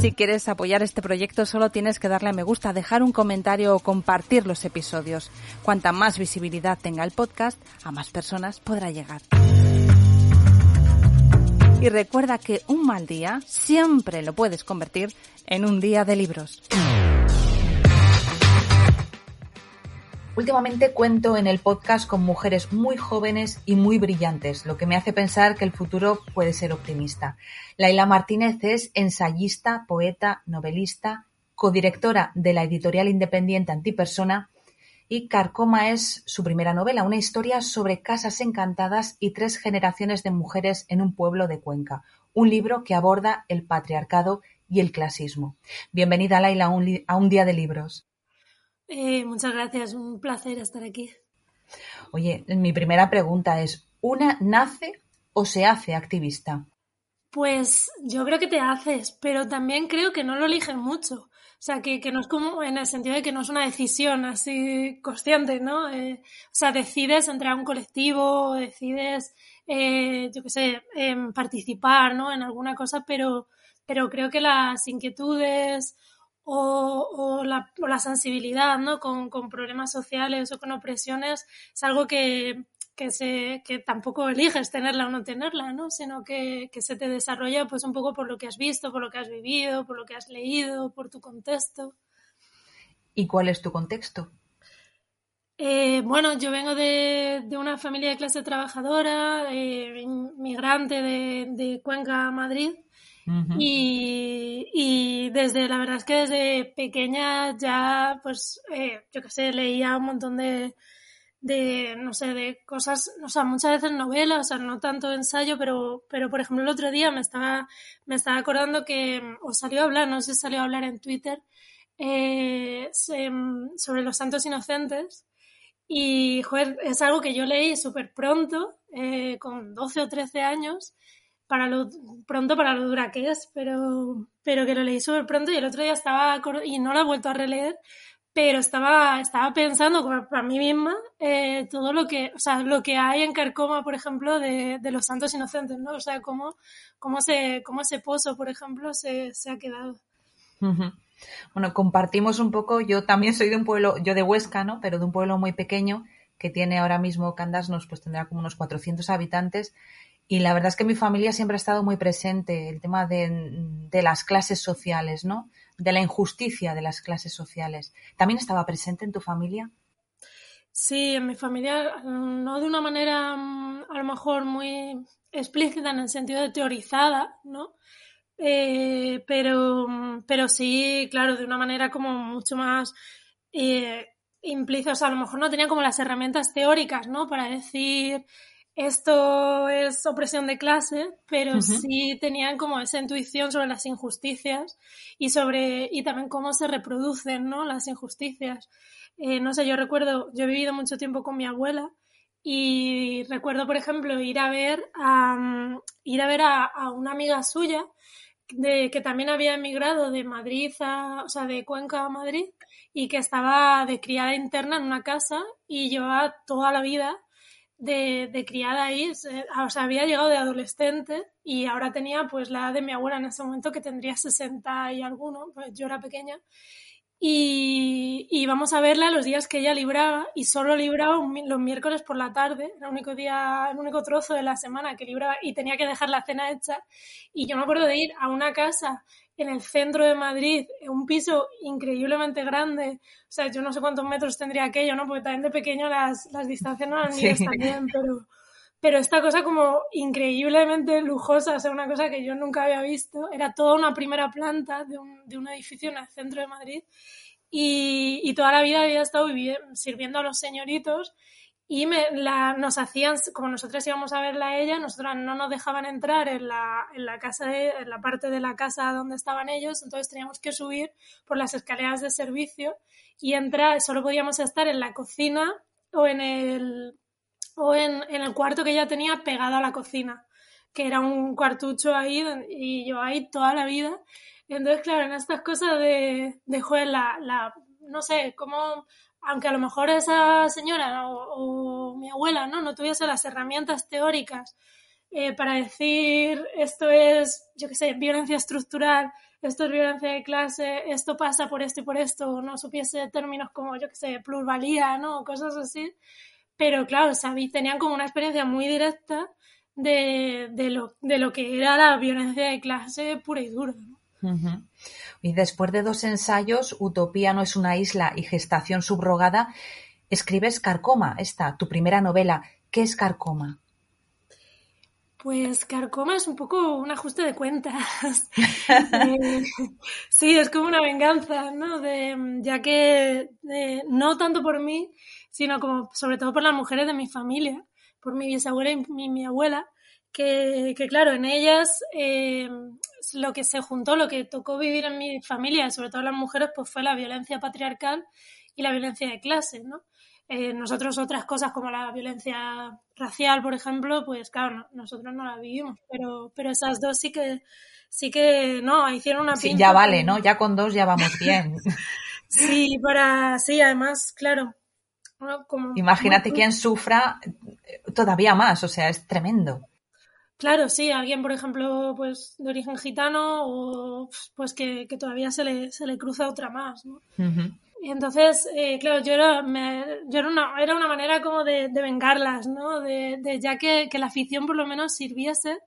Si quieres apoyar este proyecto solo tienes que darle a me gusta, dejar un comentario o compartir los episodios. Cuanta más visibilidad tenga el podcast, a más personas podrá llegar. Y recuerda que un mal día siempre lo puedes convertir en un día de libros. Últimamente cuento en el podcast con mujeres muy jóvenes y muy brillantes, lo que me hace pensar que el futuro puede ser optimista. Laila Martínez es ensayista, poeta, novelista, codirectora de la editorial independiente Antipersona y Carcoma es su primera novela, una historia sobre casas encantadas y tres generaciones de mujeres en un pueblo de Cuenca, un libro que aborda el patriarcado y el clasismo. Bienvenida, Laila, a un, a un día de libros. Eh, muchas gracias, un placer estar aquí. Oye, mi primera pregunta es, ¿una nace o se hace activista? Pues yo creo que te haces, pero también creo que no lo eligen mucho. O sea, que, no es como en el sentido de que no es una decisión así consciente, ¿no? Eh, o sea, decides entrar a un colectivo, decides, eh, yo qué sé, em, participar, ¿no? En alguna cosa, pero, pero creo que las inquietudes o, la, o la, sensibilidad ¿no? Con, con, problemas sociales o con opresiones es algo que, que, se, que tampoco eliges tenerla o no tenerla, ¿no? sino que, que, se te desarrolla pues un poco por lo que has visto, por lo que has vivido, por lo que has leído, por tu contexto. ¿Y cuál es tu contexto? Eh, bueno, yo vengo de, de, una familia de clase trabajadora, eh, inmigrante de, de Cuenca, Madrid, y, desde, la verdad es que desde pequeña ya, pues, eh, yo qué sé, leía un montón de, de, no sé, de cosas, o sea, muchas veces novelas, o sea, no tanto ensayo, pero, pero por ejemplo el otro día me estaba, me estaba acordando que, os salió a hablar, no sé si salió a hablar en Twitter, eh, sobre los santos inocentes. Y, joder, es algo que yo leí súper pronto, eh, con 12 o 13 años, para lo pronto para lo dura que es, pero, pero que lo leí súper pronto y el otro día estaba, y no lo he vuelto a releer, pero estaba, estaba pensando para mí misma eh, todo lo que, o sea, lo que hay en Carcoma, por ejemplo, de, los santos inocentes, ¿no? O sea, cómo, cómo, se, cómo ese pozo, por ejemplo, se, se ha quedado. Bueno, compartimos un poco, yo también soy de un pueblo, yo de Huesca, ¿no? Pero de un pueblo muy pequeño que tiene ahora mismo Candasnos, pues tendrá como unos 400 habitantes y la verdad es que mi familia siempre ha estado muy presente, el tema de, las clases sociales, ¿no? De la injusticia de las clases sociales. ¿También estaba presente en tu familia? Sí, en mi familia, no de una manera mm, a lo mejor muy explícita en el sentido de teorizada, ¿no? Eh, pero, pero sí, claro, de una manera como mucho más eh. O sea, a lo mejor no tenía como las herramientas teóricas, ¿no? Para decir esto es opresión de clase, pero sí tenían como esa intuición sobre las injusticias y sobre y también cómo se reproducen ¿no? las injusticias. Eh, no sé, yo recuerdo, yo he vivido mucho tiempo con mi abuela y recuerdo, por ejemplo, ir a ver a, mm, ir a, ver a, una amiga suya de, que también había emigrado de Madrid, a, o sea, de Cuenca a Madrid y que estaba de criada interna en una casa y llevaba toda la vida de, criada ahí, o sea, había llegado de adolescente y ahora tenía pues la edad de mi abuela en ese momento que tendría 60 y alguno, pues yo era pequeña. Y, íbamos a verla los días que ella libraba y solo libraba los miércoles por la tarde, el único día, el único trozo de la semana que libraba y tenía que dejar la cena hecha. Y yo me acuerdo de ir a una casa en el centro de Madrid, un piso increíblemente grande. O sea, yo no sé cuántos metros tendría aquello, ¿no? Porque también de pequeño las, las distancias no eran sí. también, pero, pero esta cosa como increíblemente lujosa, o sea, una cosa que yo nunca había visto, era toda una primera planta de un, de un edificio en el centro de Madrid y, y toda la vida había estado sirviendo a los señoritos y me, la, nos hacían, como nosotros íbamos a verla a ella, nosotras no nos dejaban entrar en la, en la casa, de, en la parte de la casa donde estaban ellos, entonces teníamos que subir por las escaleras de servicio y entrar, solo podíamos estar en la cocina o en el, o en, el cuarto que ella tenía pegado a la cocina, que era un cuartucho ahí y yo ahí toda la vida. Entonces, claro, en estas cosas de, de joder, la, la, no sé, cómo aunque a lo mejor esa señora o, mi abuela no, no tuviese las herramientas teóricas eh, para decir esto es, yo qué sé, violencia estructural, esto es violencia de clase, esto pasa por esto y por esto, no supiese términos como, yo qué sé, pluralía, ¿no? cosas así. Pero claro, sabí, tenían como una experiencia muy directa de, de, lo, de lo que era la violencia de clase pura y dura. Y después de dos ensayos, Utopía no es una isla y Gestación subrogada, escribes Carcoma, esta, tu primera novela. ¿Qué es Carcoma? Pues Carcoma es un poco un ajuste de cuentas. Eh, sí, es como una venganza, ¿no? De, ya que no tanto por mí, sino como sobre todo por las mujeres de mi familia, por mi bisabuela y mi abuela, que, claro, en ellas eh, lo que se juntó, lo que tocó vivir en mi familia, sobre todo las mujeres, pues fue la violencia patriarcal y la violencia de clase, ¿no? Eh, nosotros otras cosas como la violencia racial, por ejemplo, pues claro, nosotros no la vivimos, pero, pero esas dos sí que, sí que, no, hicieron una Sí, ya vale, ¿no? Ya con dos ya vamos bien. sí, para, sí, además, claro. Imagínate quién sufra todavía más, o sea, es tremendo. Claro, sí, alguien, por ejemplo, pues de origen gitano o pues que, todavía se le, se le cruza otra más, ¿no? Y entonces, eh, claro, yo era, yo era una, era una manera como de, vengarlas, ¿no? De, ya que, la afición por lo menos sirviese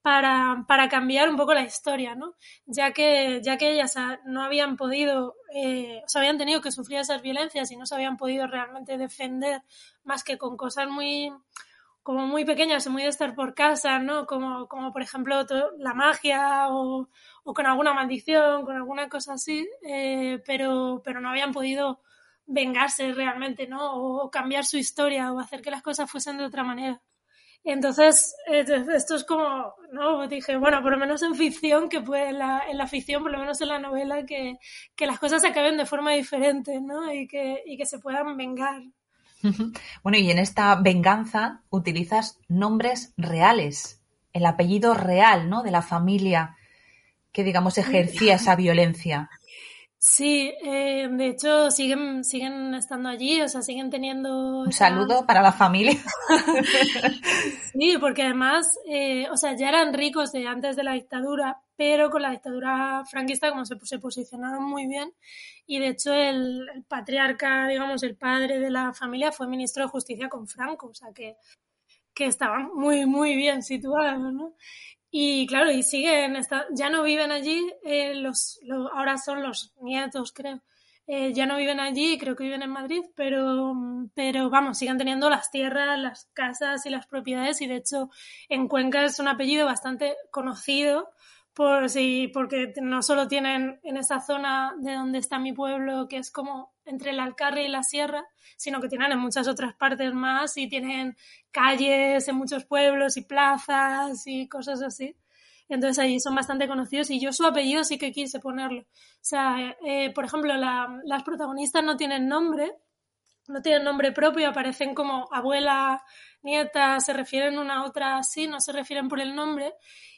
para, para, cambiar un poco la historia, ¿no? Ya que, ya que ellas no habían podido, eh, o sea, habían tenido que sufrir esas violencias y no se habían podido realmente defender más que con cosas muy, como muy pequeñas, muy de estar por casa, ¿no? Como, como por ejemplo la magia o, o, con alguna maldición, con alguna cosa así, eh, pero, pero no habían podido vengarse realmente, ¿no? O, cambiar su historia o hacer que las cosas fuesen de otra manera. Entonces, esto es como, ¿no? Dije, bueno, por lo menos en ficción, que puede, en la, en la ficción, por lo menos en la novela, que, que las cosas acaben de forma diferente, ¿no? Y que, y que se puedan vengar. Bueno, y en esta venganza utilizas nombres reales, el apellido real, ¿no? De la familia que, digamos, ejercía esa violencia. Sí, eh, de hecho siguen, siguen estando allí, o sea, siguen teniendo... Un saludo para la familia. sí, porque además, eh, o sea, ya eran ricos de antes de la dictadura, pero con la dictadura franquista como se, se posicionaron muy bien y de hecho el, patriarca, digamos, el padre de la familia fue ministro de Justicia con Franco, o sea que, que estaban muy, muy bien situados, ¿no? Y claro, y siguen, ya no viven allí, eh, los, ahora son los nietos, creo. Eh, ya no viven allí, creo que viven en Madrid, pero, pero vamos, siguen teniendo las tierras, las casas y las propiedades y de hecho en Cuenca es un apellido bastante conocido por sí, porque no solo tienen en esa zona de donde está mi pueblo, que es como entre el Alcarre y la Sierra, sino que tienen en muchas otras partes más y tienen calles en muchos pueblos y plazas y cosas así. Entonces allí son bastante conocidos y yo su apellido sí que quise ponerlo. O sea, eh, por ejemplo, las protagonistas no tienen nombre, no tienen nombre propio, aparecen como abuela, nieta, se refieren una a otra así, no se refieren por el nombre.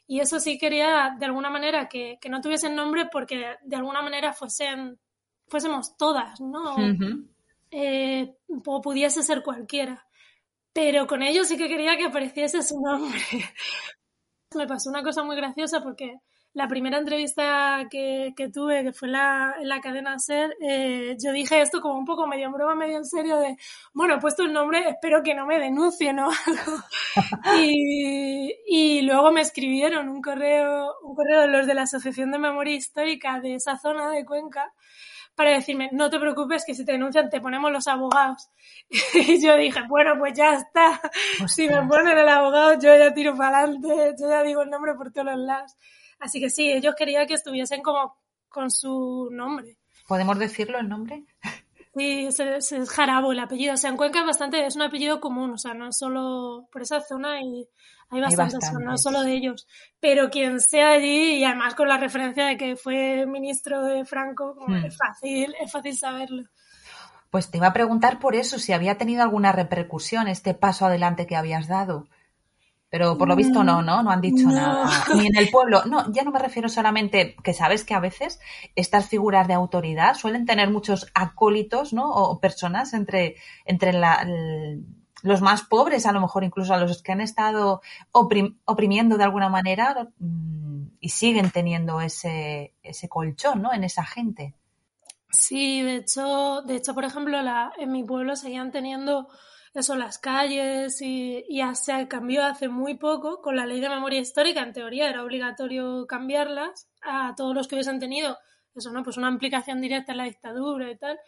Y eso sí quería de alguna manera que, que no tuviesen nombre porque de alguna manera fuesen, fuésemos todas, ¿no? Eh, o pudiese ser cualquiera. Pero con ellos sí que quería que apareciese su nombre. Me pasó una cosa muy graciosa porque la primera entrevista que, tuve, que fue la, en la cadena SER, eh, yo dije esto como un poco medio en broma, medio en serio, de, bueno, he puesto el nombre, espero que no me denuncien o algo. y, y, luego me escribieron un correo, un correo de los de la Asociación de Memoria Histórica de esa zona de Cuenca, para decirme, no te preocupes que si te denuncian te ponemos los abogados. y yo dije, bueno, pues ya está. Si me ponen el abogado, yo ya tiro para adelante, yo ya digo el nombre por todos los lados. Así que sí, ellos querían que estuviesen como con su nombre. ¿Podemos decirlo el nombre? Sí, es, Jarabo el apellido. O sea, en Cuenca es bastante, es un apellido común, o sea, no es solo por esa zona y hay bastantes, no es solo de ellos. Pero quien sea allí, y además con la referencia de que fue ministro de Franco, hmm. es fácil, es fácil saberlo. Pues te iba a preguntar por eso, si había tenido alguna repercusión este paso adelante que habías dado. Pero por lo visto no, ¿no? No han dicho nada. Ni en el pueblo. No, ya no me refiero solamente que sabes que a veces estas figuras de autoridad suelen tener muchos acólitos, ¿no? O personas entre, entre la, los más pobres, a lo mejor incluso a los que han estado oprimiendo de alguna manera mm, y siguen teniendo ese, ese colchón, ¿no? En esa gente. Sí, de hecho, de hecho, por ejemplo, la, en mi pueblo seguían teniendo eso, las calles y, y se cambió hace muy poco con la ley de memoria histórica. En teoría era obligatorio cambiarlas a todos los que hubiesen tenido eso, ¿no? Pues una implicación directa en la dictadura y tal.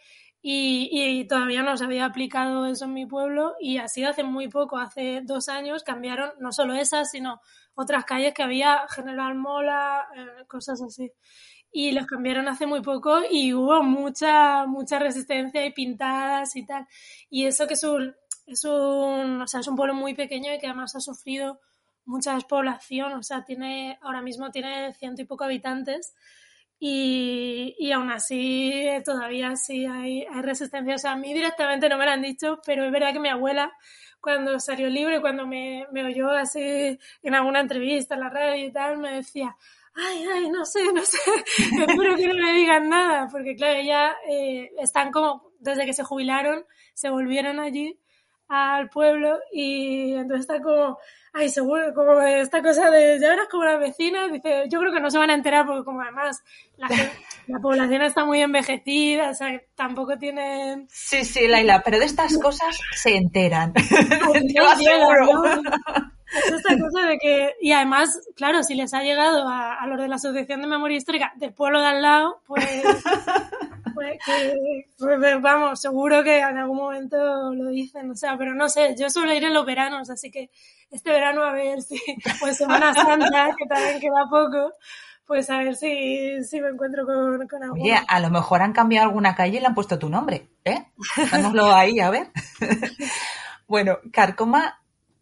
Y, y, todavía no se había aplicado eso en mi pueblo y así hace muy poco, hace dos años, cambiaron no solo esas, sino otras calles que había, General Mola, eh, cosas así y los cambiaron hace muy poco y hubo mucha, mucha resistencia y pintadas y tal. Y eso que es un, es un, o sea, es un pueblo muy pequeño y que además ha sufrido mucha despoblación, o sea, tiene, ahora mismo tiene ciento y poco habitantes y, y aún así todavía sí hay, hay resistencia. O sea, a mí directamente no me lo han dicho, pero es verdad que mi abuela cuando salió libre, cuando me, me oyó así en alguna entrevista en la radio y tal, me decía, ay, ay, no sé, no sé, espero que no me digan nada, porque claro, ya eh, están como, desde que se jubilaron, se volvieron allí al pueblo y entonces está como, ay, seguro, como esta cosa de, ya verás como las vecinas, dice, yo creo que no se van a enterar porque como además la, la población está muy envejecida, o sea, tampoco tienen... Sí, sí, Laila, pero de estas cosas se enteran. Es esta cosa de que, y además, claro, si les ha llegado a, a los de la Asociación de Memoria Histórica del pueblo de al lado, pues, pues, que, pues, vamos, seguro que en algún momento lo dicen, o sea, pero no sé, yo suelo ir en los veranos, así que este verano a ver si, pues Semana Santa, que también queda poco, pues a ver si, si me encuentro con, con alguno. Oye, a lo mejor han cambiado alguna calle y le han puesto tu nombre, ¿eh? Vámonos ahí, a ver. bueno, Carcoma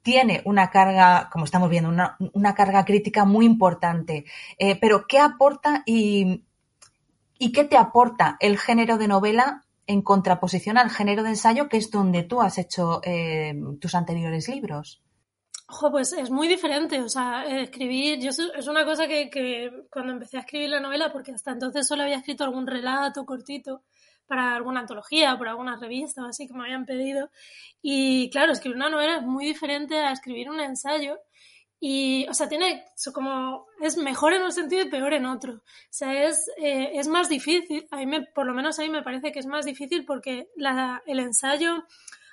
tiene una carga, como estamos viendo, una, una carga crítica muy importante. Eh, pero, ¿qué aporta y, y qué te aporta el género de novela en contraposición al género de ensayo, que es donde tú has hecho eh, tus anteriores libros? Ojo, pues es muy diferente, o sea, escribir, yo es una cosa que, que, cuando empecé a escribir la novela, porque hasta entonces solo había escrito algún relato cortito, para alguna antología, por alguna revista o así que me habían pedido. Y claro, escribir una novela es muy diferente a escribir un ensayo. Y, o sea, tiene como, es mejor en un sentido y peor en otro. O sea, es, eh, es más difícil, a mí me, por lo menos a mí me parece que es más difícil porque la, el ensayo,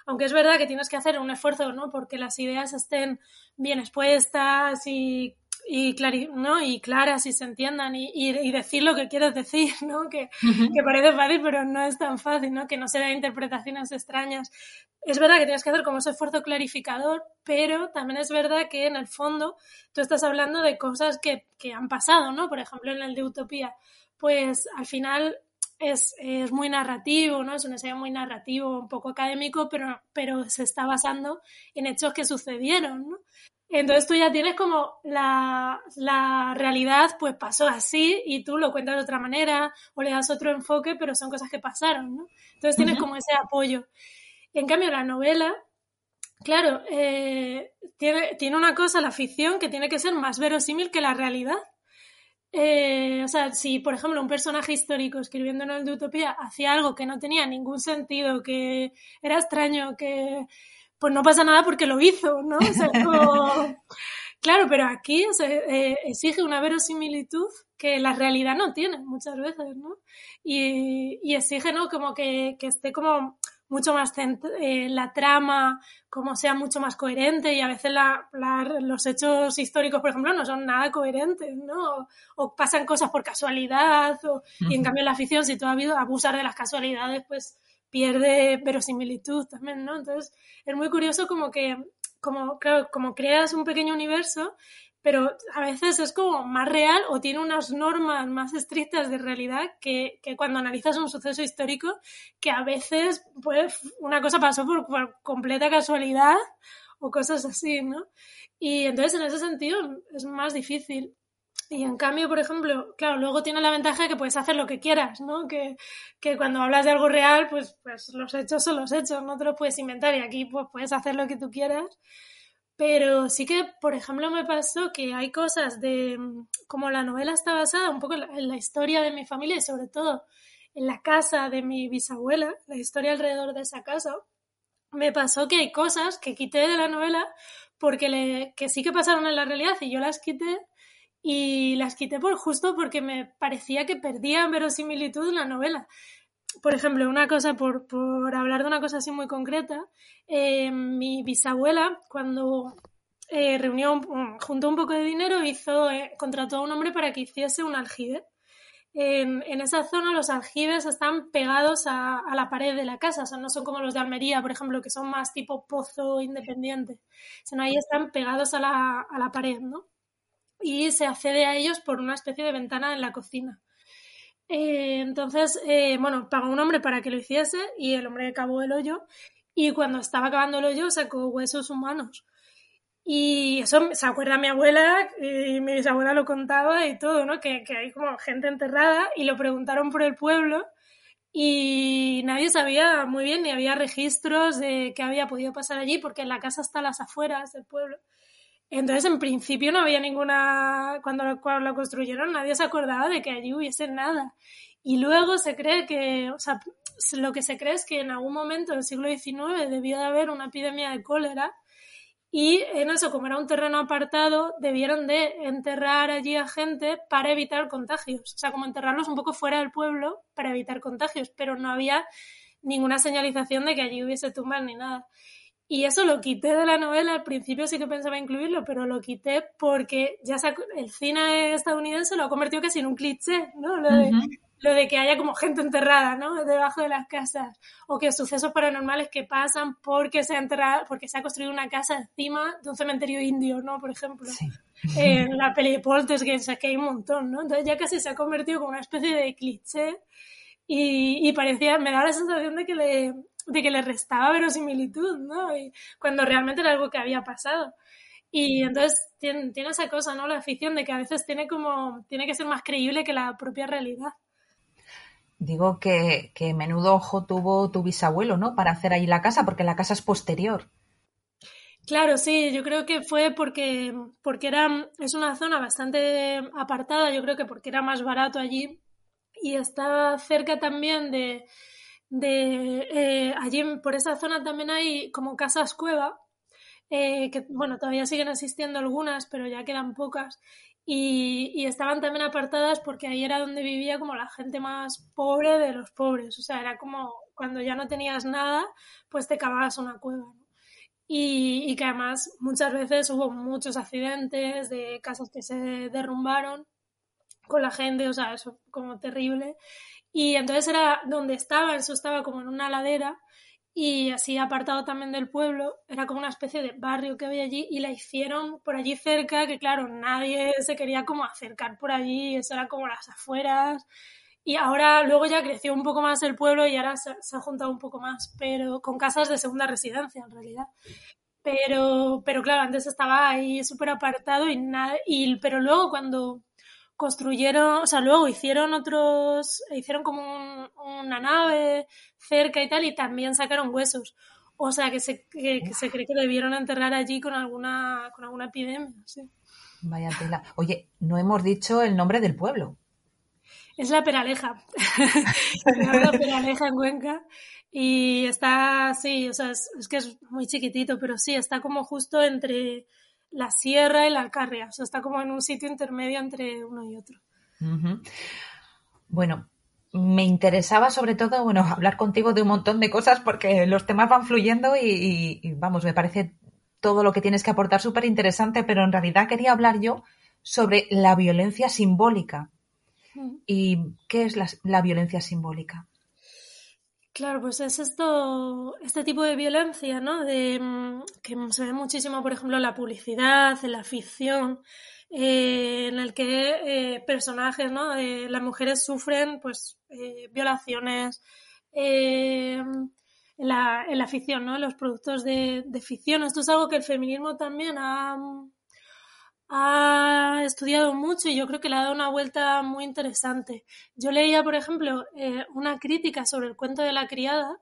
aunque es verdad que tienes que hacer un esfuerzo, ¿no? Porque las ideas estén bien expuestas y y, ¿no? y claras y se entiendan y, y, decir lo que quieres decir, ¿no? Que, que, parece fácil, pero no es tan fácil, ¿no? Que no se den interpretaciones extrañas. Es verdad que tienes que hacer como ese esfuerzo clarificador, pero también es verdad que en el fondo tú estás hablando de cosas que, que han pasado, ¿no? Por ejemplo, en el de Utopía, pues al final es, es, muy narrativo, ¿no? Es un ensayo muy narrativo, un poco académico, pero, pero se está basando en hechos que sucedieron, ¿no? Entonces tú ya tienes como la, la, realidad, pues pasó así y tú lo cuentas de otra manera o le das otro enfoque, pero son cosas que pasaron, ¿no? Entonces tienes como ese apoyo. En cambio, la novela, claro, eh, tiene, tiene una cosa, la ficción, que tiene que ser más verosímil que la realidad. Eh, o sea, si por ejemplo un personaje histórico escribiendo en el de Utopía hacía algo que no tenía ningún sentido, que era extraño, que pues no pasa nada porque lo hizo, ¿no? O sea, Claro, pero aquí se eh, exige una verosimilitud que la realidad no tiene muchas veces, ¿no? Y, y exige, ¿no? Como que, que esté como mucho más eh, la trama, como sea mucho más coherente y a veces la, la, los hechos históricos, por ejemplo, no son nada coherentes, ¿no? O, o pasan cosas por casualidad, o, y en cambio en la ficción, si tú ha habido abusar de las casualidades, pues pierde verosimilitud también, ¿no? Entonces, es muy curioso como que, como, claro, como creas un pequeño universo, pero a veces es como más real o tiene unas normas más estrictas de realidad que, que cuando analizas un suceso histórico, que a veces, pues, una cosa pasó por, por completa casualidad o cosas así, ¿no? Y entonces, en ese sentido, es más difícil. Y en cambio, por ejemplo, claro, luego tiene la ventaja de que puedes hacer lo que quieras, ¿no? Que, que cuando hablas de algo real, pues, pues los hechos son los hechos, no te lo puedes inventar y aquí pues puedes hacer lo que tú quieras. Pero sí que, por ejemplo, me pasó que hay cosas de, como la novela está basada un poco en la, historia de mi familia y sobre todo en la casa de mi bisabuela, la historia alrededor de esa casa, me pasó que hay cosas que quité de la novela porque le, que sí que pasaron en la realidad y yo las quité y las quité por justo porque me parecía que perdían verosimilitud en la novela. Por ejemplo, una cosa, por, por hablar de una cosa así muy concreta, eh, mi bisabuela, cuando eh, reunió, juntó un poco de dinero, hizo, eh, contrató a un hombre para que hiciese un aljibe. En, esa zona los aljibes están pegados a, a, la pared de la casa, o sea, no son como los de Almería, por ejemplo, que son más tipo pozo independiente, sino ahí están pegados a la, a la pared, ¿no? Y se accede a ellos por una especie de ventana en la cocina. Eh, entonces, eh, bueno, pagó un hombre para que lo hiciese y el hombre cavó el hoyo y cuando estaba cavando el hoyo sacó huesos humanos. Y eso se acuerda mi abuela y mi bisabuela lo contaba y todo, ¿no? Que, que hay como gente enterrada y lo preguntaron por el pueblo y nadie sabía muy bien ni había registros de qué había podido pasar allí porque la casa está a las afueras del pueblo. Entonces, en principio no había ninguna, cuando lo, construyeron nadie se acordaba de que allí hubiese nada. Y luego se cree que, o sea, lo que se cree es que en algún momento del siglo XIX debió de haber una epidemia de cólera y en eso, como era un terreno apartado, debieron de enterrar allí a gente para evitar contagios. O sea, como enterrarlos un poco fuera del pueblo para evitar contagios, pero no había ninguna señalización de que allí hubiese tumbas ni nada. Y eso lo quité de la novela, al principio sí que pensaba incluirlo, pero lo quité porque ya el cine estadounidense lo ha convertido casi en un cliché, ¿no? Lo de, lo de que haya como gente enterrada, ¿no? Debajo de las casas. O que sucesos paranormales que pasan porque se ha enterrado, porque se ha construido una casa encima de un cementerio indio, ¿no? Por ejemplo. En la peli de Poltergeist, que hay un montón, ¿no? Entonces ya casi se ha convertido como una especie de cliché y, y parecía, me da la sensación de que le, de que le restaba verosimilitud, ¿no? Y cuando realmente era algo que había pasado. Y entonces tiene, tiene, esa cosa, ¿no? La afición de que a veces tiene como, tiene que ser más creíble que la propia realidad. Digo que, que menudo ojo tuvo tu bisabuelo, ¿no? Para hacer ahí la casa, porque la casa es posterior. Claro, sí, yo creo que fue porque, porque era, es una zona bastante apartada, yo creo que porque era más barato allí y está cerca también de, de eh, allí por esa zona también hay como casas cueva, eh, que bueno, todavía siguen existiendo algunas, pero ya quedan pocas. Y, y, estaban también apartadas porque ahí era donde vivía como la gente más pobre de los pobres. O sea, era como cuando ya no tenías nada, pues te cavabas una cueva. Y, y que además muchas veces hubo muchos accidentes de casas que se derrumbaron con la gente, o sea, eso como terrible. Y entonces era donde estaba, eso estaba como en una ladera y así apartado también del pueblo, era como una especie de barrio que había allí y la hicieron por allí cerca, que claro, nadie se quería como acercar por allí, eso era como las afueras. Y ahora luego ya creció un poco más el pueblo y ahora se, ha juntado un poco más, pero con casas de segunda residencia en realidad. Pero, pero claro, antes estaba ahí súper apartado y nada, y, pero luego cuando construyeron, o sea, luego hicieron otros, hicieron como una nave cerca y tal, y también sacaron huesos. O sea, que se, que, se cree que debieron enterrar allí con alguna, con alguna epidemia, sí. Vaya tela. Oye, no hemos dicho el nombre del pueblo. Es la Peraleja. la Peraleja en Cuenca. Y está, sí, o sea, es, es, que es muy chiquitito, pero sí, está como justo entre, la sierra y la Alcarria. O sea, está como en un sitio intermedio entre uno y otro. Bueno, me interesaba sobre todo, bueno, hablar contigo de un montón de cosas porque los temas van fluyendo y, y vamos, me parece todo lo que tienes que aportar súper interesante, pero en realidad quería hablar yo sobre la violencia simbólica. ¿Y qué es la, la violencia simbólica? Claro, pues es esto, este tipo de violencia, ¿no? De, mm, que se ve muchísimo, por ejemplo, en la publicidad, en la ficción, eh, en el que eh, personajes, ¿no? las mujeres sufren, pues, eh, violaciones en la, en, la, ficción, ¿no? Los productos de, de, ficción. Esto es algo que el feminismo también ha, ha estudiado mucho y yo creo que le ha dado una vuelta muy interesante. Yo leía, por ejemplo, eh, una crítica sobre el cuento de la criada,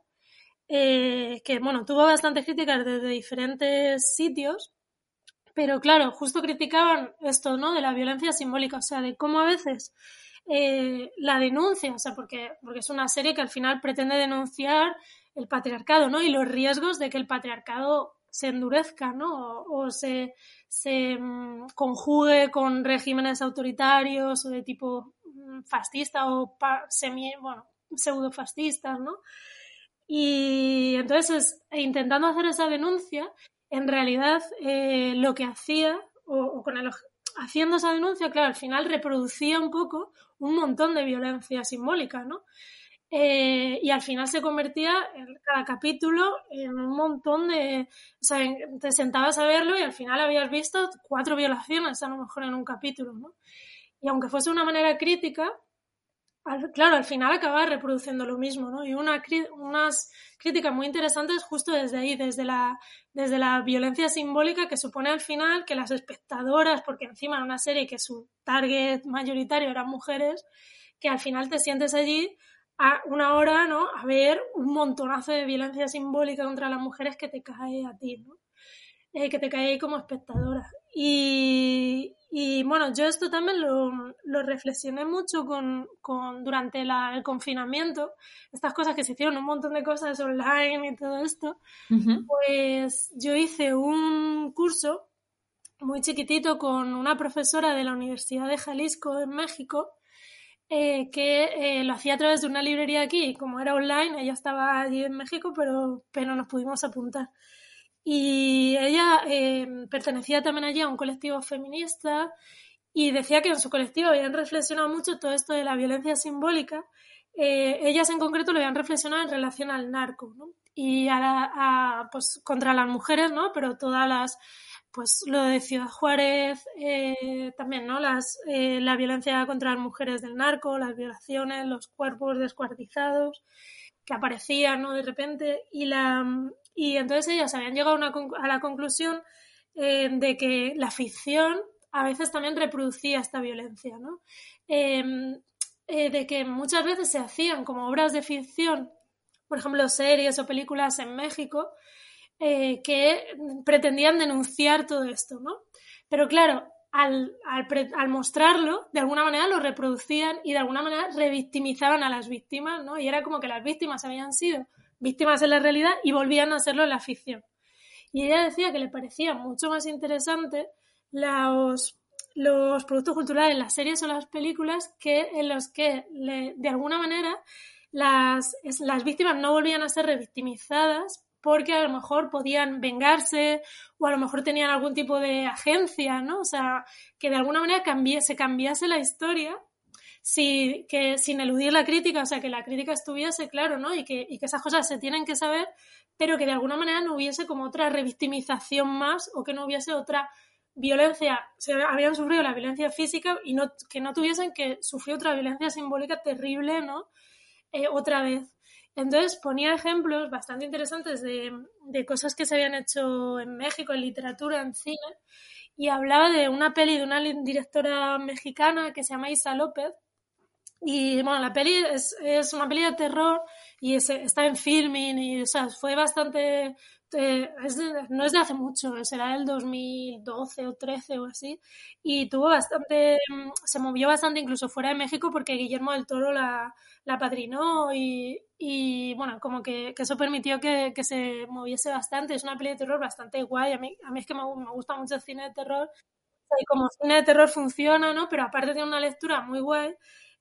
eh, que bueno, tuvo bastantes críticas desde diferentes sitios, pero claro, justo criticaban esto, ¿no? De la violencia simbólica, o sea, de cómo a veces eh, la denuncia, o sea, porque, porque es una serie que al final pretende denunciar el patriarcado, ¿no? Y los riesgos de que el patriarcado se endurezca, ¿no? O, se, se mm, conjugue con regímenes autoritarios o de tipo mm, fascista o semi, bueno, pseudo-fascistas, ¿no? Y entonces, intentando hacer esa denuncia, en realidad eh, lo que hacía, o, con el, haciendo esa denuncia, claro, al final reproducía un poco un montón de violencia simbólica, ¿no? Eh, y al final se convertía en cada capítulo en un montón de... O sea, te sentabas a verlo y al final habías visto cuatro violaciones a lo mejor en un capítulo, ¿no? Y aunque fuese una manera crítica, claro, al final acaba reproduciendo lo mismo, ¿no? Y una, unas críticas muy interesantes justo desde ahí, desde la, desde la violencia simbólica que supone al final que las espectadoras, porque encima era una serie que su target mayoritario eran mujeres, que al final te sientes allí a una hora, ¿no? A ver un montonazo de violencia simbólica contra las mujeres que te cae a ti, ¿no? Eh, que te cae ahí como espectadora. Y, y bueno, yo esto también lo, lo reflexioné mucho con, con durante el confinamiento, estas cosas que se hicieron, un montón de cosas online y todo esto, pues yo hice un curso muy chiquitito con una profesora de la Universidad de Jalisco en México eh, que eh, lo hacía a través de una librería aquí como era online, ella estaba allí en México, pero, pero nos pudimos apuntar. Y ella eh, pertenecía también allí a un colectivo feminista y decía que en su colectivo habían reflexionado mucho todo esto de la violencia simbólica. ellas en concreto lo habían reflexionado en relación al narco ¿no? y a, pues, contra las mujeres, ¿no? pero todas las pues lo de Ciudad Juárez, eh, también, ¿no? Las, eh, la violencia contra las mujeres del narco, las violaciones, los cuerpos descuartizados que aparecían, ¿no? De repente. Y, la, y entonces ellas habían llegado a, la conclusión eh, de que la ficción a veces también reproducía esta violencia, ¿no? Em, de que muchas veces se hacían como obras de ficción, por ejemplo, series o películas en México, eh, que pretendían denunciar todo esto, ¿no? Pero claro, al, al, mostrarlo, de alguna manera lo reproducían y de alguna manera revictimizaban a las víctimas, ¿no? Y era como que las víctimas habían sido víctimas en la realidad y volvían a serlo en la ficción. Y ella decía que le parecía mucho más interesante los, los productos culturales, las series o las películas, que en los que de alguna manera las, las víctimas no volvían a ser revictimizadas, porque a lo mejor podían vengarse o a lo mejor tenían algún tipo de agencia, ¿no? O sea, que de alguna manera se cambiase la historia si, que, sin eludir la crítica, o sea, que la crítica estuviese, claro, ¿no? Y que, y que esas cosas se tienen que saber, pero que de alguna manera no hubiese como otra revictimización más o que no hubiese otra violencia, se habían sufrido la violencia física y no, que no tuviesen que sufrir otra violencia simbólica terrible, ¿no? Eh, otra vez. Entonces ponía ejemplos bastante interesantes de, cosas que se habían hecho en México, en literatura, en cine, y hablaba de una peli de una directora mexicana que se llama Isa López. Y bueno, la peli es, es una peli de terror y está en filming y o sea, fue bastante no es de hace mucho, será del 2012 o 13 o así, y tuvo bastante, se movió bastante incluso fuera de México porque Guillermo del Toro la, la padrinó y, y, bueno, como que, que eso permitió que, que, se moviese bastante. Es una peli de terror bastante guay, a mí, a mí es que me, me gusta mucho el cine de terror, y como cine de terror funciona, ¿no? Pero aparte tiene una lectura muy guay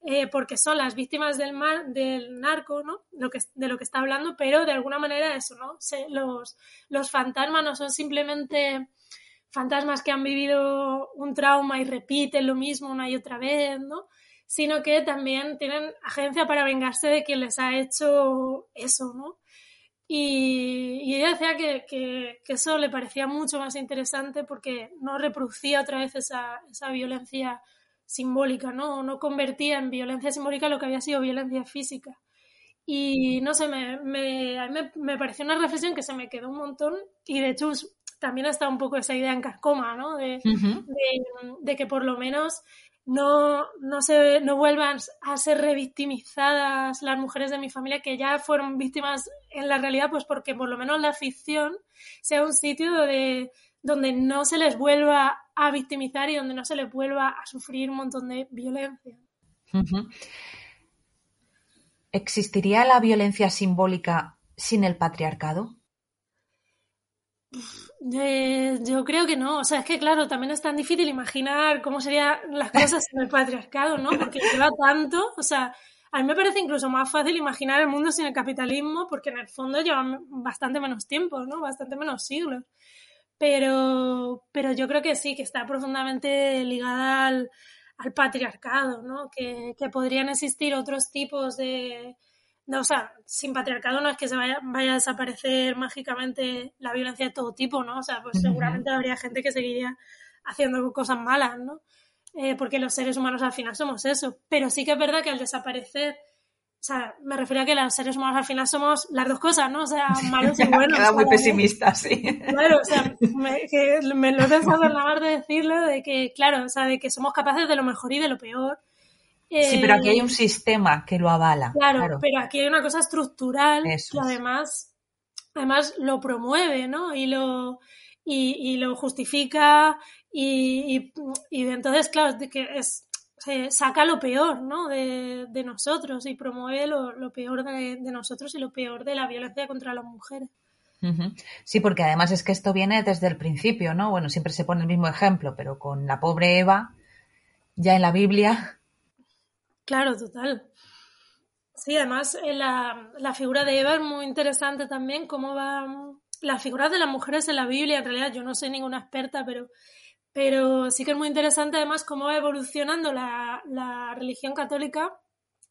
eh, porque son las víctimas del, mar, del narco, ¿no? Lo que, de lo que está hablando, pero de alguna manera eso, ¿no? los, los fantasmas no son simplemente fantasmas que han vivido un trauma y repiten lo mismo una y otra vez, ¿no? Sino que también tienen agencia para vengarse de quien les ha hecho eso, ¿no? Y, ella decía que, que, que, eso le parecía mucho más interesante porque no reproducía otra vez esa, esa violencia simbólica, ¿no? No convertía en violencia simbólica lo que había sido violencia física. Y no sé, me, me, me, pareció una reflexión que se me quedó un montón y de hecho también está un poco esa idea en carcoma, ¿no? De, de, que por lo menos no, no, se, no vuelvan a ser revictimizadas las mujeres de mi familia que ya fueron víctimas en la realidad, pues porque por lo menos la ficción sea un sitio de, donde no se les vuelva a victimizar y donde no se les vuelva a sufrir un montón de violencia. ¿Existiría la violencia simbólica sin el patriarcado? yo creo que no. O sea, es que claro, también es tan difícil imaginar cómo serían las cosas sin el patriarcado, ¿no? Porque lleva tanto, o sea, a mí me parece incluso más fácil imaginar el mundo sin el capitalismo porque en el fondo lleva bastante menos tiempo, ¿no? Bastante menos siglos. Pero, pero yo creo que sí, que está profundamente ligada al, patriarcado, ¿no? Que, que podrían existir otros tipos de, no, o sea, sin patriarcado no es que se vaya, vaya, a desaparecer mágicamente la violencia de todo tipo, ¿no? O sea, pues seguramente habría gente que seguiría haciendo cosas malas, ¿no? Eh, porque los seres humanos al final somos eso. Pero sí que es verdad que al desaparecer, o sea, me refiero a que los seres humanos al final somos las dos cosas, ¿no? O sea, malos y buenos. Queda muy pesimista, sí. Claro, o sea, me, me lo he pensado en la de decirlo, de que, claro, o sea, de que somos capaces de lo mejor y de lo peor sí, pero aquí hay eh, un sistema que lo avala. Claro, pero aquí hay una cosa estructural que además, además lo promueve, ¿no? Y lo, y, lo justifica y, y, entonces, claro, que es, saca lo peor, ¿no? De, nosotros y promueve lo, peor de, nosotros y lo peor de la violencia contra las mujeres. Sí, porque además es que esto viene desde el principio, ¿no? Bueno, siempre se pone el mismo ejemplo, pero con la pobre Eva, ya en la Biblia Claro, total. Sí, además eh, la, la, figura de Eva es muy interesante también, cómo va la figura de las mujeres en la Biblia, en realidad yo no soy ninguna experta, pero, pero sí que es muy interesante además cómo va evolucionando la, la religión católica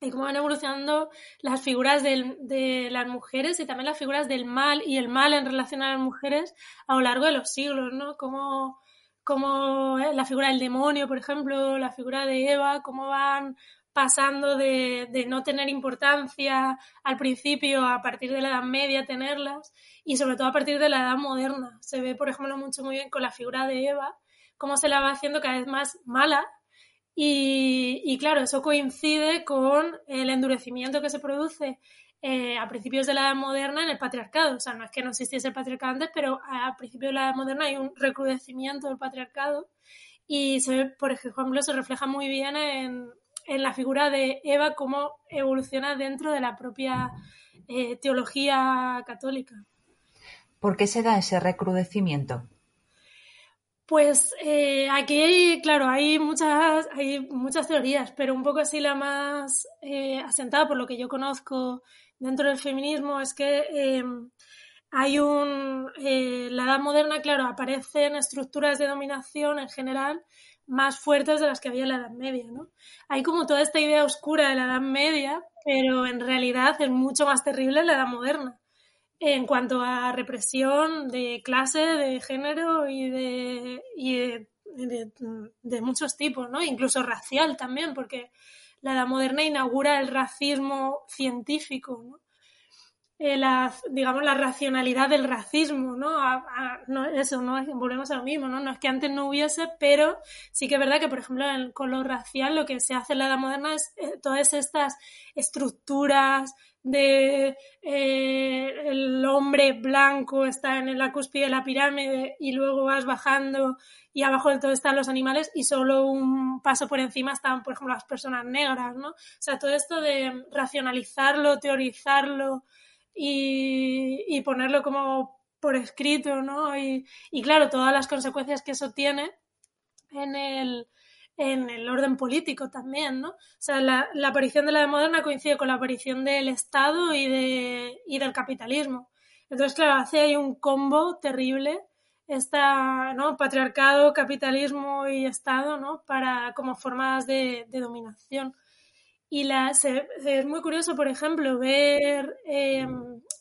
y cómo van evolucionando las figuras de las mujeres y también las figuras del mal y el mal en relación a las mujeres a lo largo de los siglos, ¿no? Como, como eh, la figura del demonio, por ejemplo, la figura de Eva, cómo van pasando de, no tener importancia al principio a partir de la Edad Media tenerlas y sobre todo a partir de la Edad Moderna. Se ve, por ejemplo, mucho muy bien con la figura de Eva, cómo se la va haciendo cada vez más mala y, claro, eso coincide con el endurecimiento que se produce eh, a principios de la Edad Moderna en el patriarcado. O sea, no es que no existiese el patriarcado antes, pero a principios de la Edad Moderna hay un recrudecimiento del patriarcado y se ve, por ejemplo, se refleja muy bien en, la figura de Eva, cómo evoluciona dentro de la propia eh, teología católica. ¿Por qué se da ese recrudecimiento? Pues eh, aquí, claro, hay muchas, hay muchas teorías, pero un poco así la más eh, asentada por lo que yo conozco dentro del feminismo es que hay un... la edad moderna, claro, aparecen estructuras de dominación en general más fuertes de las que había en la Edad Media, ¿no? Hay como toda esta idea oscura de la Edad Media, pero en realidad es mucho más terrible en la Edad Moderna en cuanto a represión de clase, de género y de, y de, de, muchos tipos, ¿no? Incluso racial también, porque la Edad Moderna inaugura el racismo científico, ¿no? Eh, la, digamos, la racionalidad del racismo, ¿no? no eso, no volvemos a lo mismo, ¿no? No es que antes no hubiese, pero sí que es verdad que, por ejemplo, con lo racial lo que se hace en la edad moderna es eh, todas estas estructuras de eh, el hombre blanco está en la cúspide de la pirámide y luego vas bajando y abajo de todo están los animales y solo un paso por encima están, por ejemplo, las personas negras, ¿no? O sea, todo esto de racionalizarlo, teorizarlo, y, ponerlo como por escrito, ¿no? Y, claro, todas las consecuencias que eso tiene en el, en el orden político también, ¿no? O sea, la, aparición de la moderna coincide con la aparición del Estado y, de, y del capitalismo. Entonces, claro, hace ahí un combo terrible, esta, ¿no? Patriarcado, capitalismo y Estado, ¿no? Para, como formas de dominación. Y la, es muy curioso, por ejemplo, ver, eh,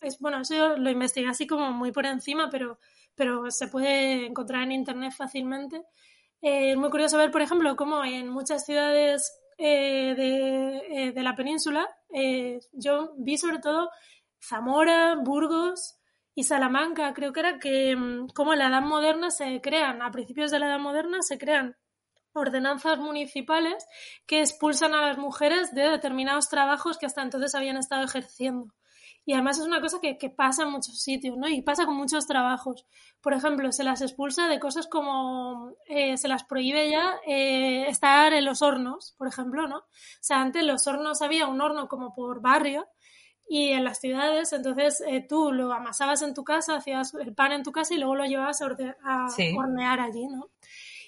es, bueno, eso lo investigué así como muy por encima, pero, pero se puede encontrar en Internet fácilmente. Eh, es muy curioso ver, por ejemplo, cómo en muchas ciudades eh, de, de, la península, yo vi sobre todo Zamora, Burgos y Salamanca, creo que era que mm, como en la Edad Moderna se crean, a principios de la Edad Moderna se crean ordenanzas municipales que expulsan a las mujeres de determinados trabajos que hasta entonces habían estado ejerciendo. Y además es una cosa que, pasa en muchos sitios, ¿no? Y pasa con muchos trabajos. Por ejemplo, se las expulsa de cosas como eh, se las prohíbe ya eh, estar en los hornos, por ejemplo, ¿no? O sea, antes en los hornos había un horno como por barrio y en las ciudades, entonces eh, tú lo amasabas en tu casa, hacías el pan en tu casa y luego lo llevabas a, hornear allí, ¿no?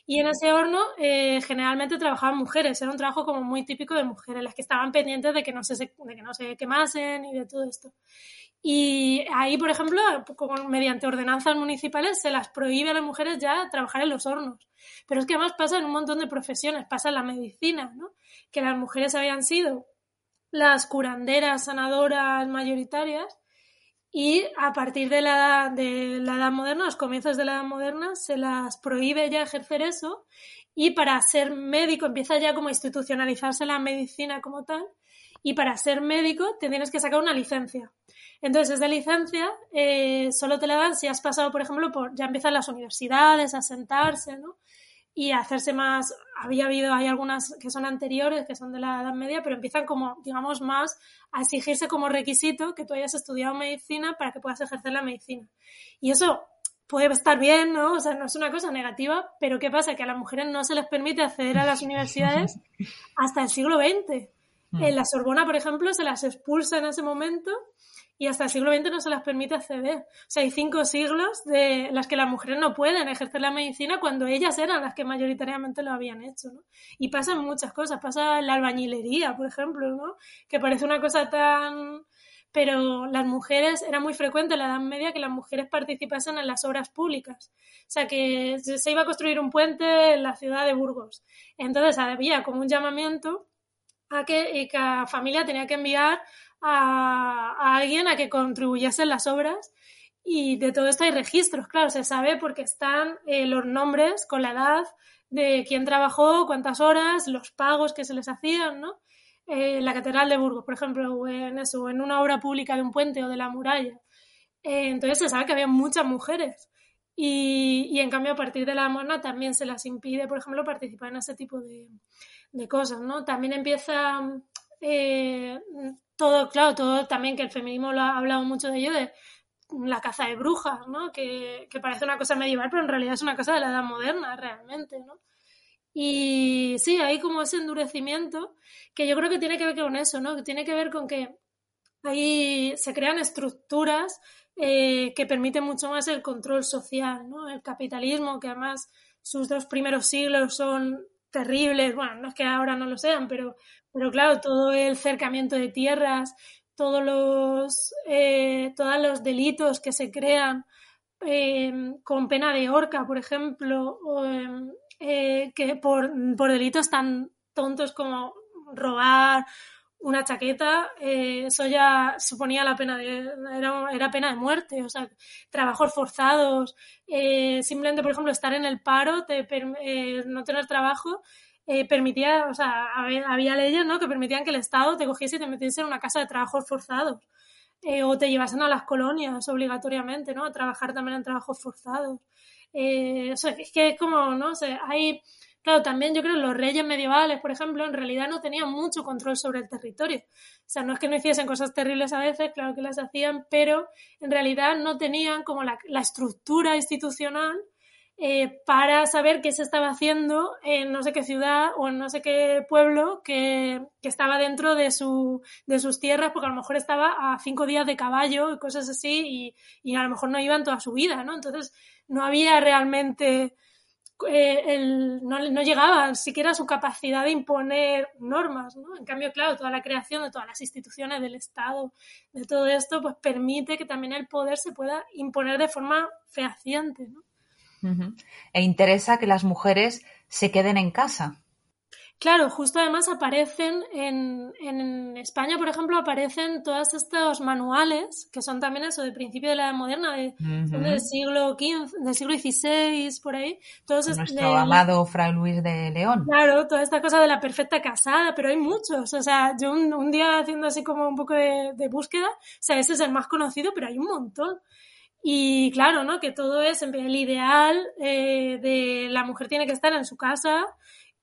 Y en ese horno eh, generalmente trabajaban mujeres, era un trabajo como muy típico de mujeres, las que estaban pendientes de que no se, de que no se quemasen y de todo esto. Y ahí, por ejemplo, mediante ordenanzas municipales se las prohíbe a las mujeres ya trabajar en los hornos. Pero es que además pasa en un montón de profesiones, pasa en la medicina, ¿no? Que las mujeres habían sido las curanderas, sanadoras mayoritarias y a partir de la, de la edad moderna, los comienzos de la edad moderna, se las prohíbe ya ejercer eso y para ser médico empieza ya como institucionalizarse la medicina como tal y para ser médico te tienes que sacar una licencia. Entonces, esa licencia eh, solo te la dan si has pasado, por ejemplo, por, ya empiezan las universidades a sentarse, ¿no? Y hacerse más, había habido, hay algunas que son anteriores, que son de la Edad Media, pero empiezan como, digamos, más a exigirse como requisito que tú hayas estudiado medicina para que puedas ejercer la medicina. Y eso puede estar bien, ¿no? O sea, no es una cosa negativa, pero ¿qué pasa? Que a las mujeres no se les permite acceder a las universidades hasta el siglo XX. Mm. En la Sorbona, por ejemplo, se las expulsa en ese momento y hasta el siglo XX no se las permite acceder. O sea, hay cinco siglos de las que las mujeres no pueden ejercer la medicina cuando ellas eran las que mayoritariamente lo habían hecho, ¿no? Y pasan muchas cosas, pasa la albañilería, por ejemplo, ¿no? Que parece una cosa tan... Pero las mujeres, era muy frecuente en la Edad Media que las mujeres participasen en las obras públicas. O sea, que se iba a construir un puente en la ciudad de Burgos. Entonces había como un llamamiento a que, cada familia tenía que enviar a, alguien a que contribuyese en las obras y de todo esto hay registros, claro, se sabe porque están eh, los nombres con la edad de quién trabajó, cuántas horas, los pagos que se les hacían, ¿no? Eh, la Catedral de Burgos, por ejemplo, o en eso, en una obra pública de un puente o de la muralla. Eh, entonces se sabe que había muchas mujeres. Y, y, en cambio, a partir de la moderna también se las impide, por ejemplo, participar en ese tipo de, de cosas, ¿no? También empieza eh, todo, claro, todo también que el feminismo lo ha hablado mucho de ello, de la caza de brujas, ¿no? Que, parece una cosa medieval, pero en realidad es una cosa de la edad moderna, realmente, ¿no? Y sí, hay como ese endurecimiento que yo creo que tiene que ver con eso, ¿no? Que tiene que ver con que ahí se crean estructuras eh, que permiten mucho más el control social, ¿no? El capitalismo, que además sus dos primeros siglos son terribles, bueno, no es que ahora no lo sean, pero, pero claro, todo el cercamiento de tierras, todos los, eh, todos los delitos que se crean em, con pena de horca, por ejemplo, em, eh, que por, por delitos tan tontos como robar una chaqueta, eh, eso ya suponía la pena de, era, era, pena de muerte, o sea, trabajos forzados, eh, simplemente, por ejemplo, estar en el paro, te, eh, no tener trabajo, permitía, o sea, había, leyes, ¿no? Que permitían que el Estado te cogiese y te metiese en una casa de trabajos forzados, o te llevasen a las colonias obligatoriamente, ¿no? A trabajar también en trabajos forzados. o sea, es que es como, no sé, hay Claro, también yo creo que los reyes medievales, por ejemplo, en realidad no tenían mucho control sobre el territorio. O sea, no es que no hiciesen cosas terribles a veces, claro que las hacían, pero en realidad no tenían como la, estructura institucional eh, para saber qué se estaba haciendo en no sé qué ciudad o en no sé qué pueblo que, estaba dentro de, su, de sus tierras, porque a lo mejor estaba a cinco días de caballo y cosas así, y, y a lo mejor no iban toda su vida, ¿no? Entonces, no había realmente eh, no, llegaba siquiera a su capacidad de imponer normas, ¿no? En cambio, claro, toda la creación de todas las instituciones del Estado, de todo esto, pues permite que también el poder se pueda imponer de forma fehaciente, ¿no? E interesa que las mujeres se queden en casa. Claro, justo además aparecen en, en, España, por ejemplo, aparecen todos estos manuales, que son también eso, de principio de la edad moderna, de, del siglo XV, del siglo XVI, por ahí. Todos Nuestro amado Fray Luis de León. Claro, toda esta cosa de la perfecta casada, pero hay muchos. O sea, yo un, día haciendo así como un poco de, de, búsqueda, o sea, ese es el más conocido, pero hay un montón. Y claro, ¿no? Que todo es el ideal eh, de la mujer tiene que estar en su casa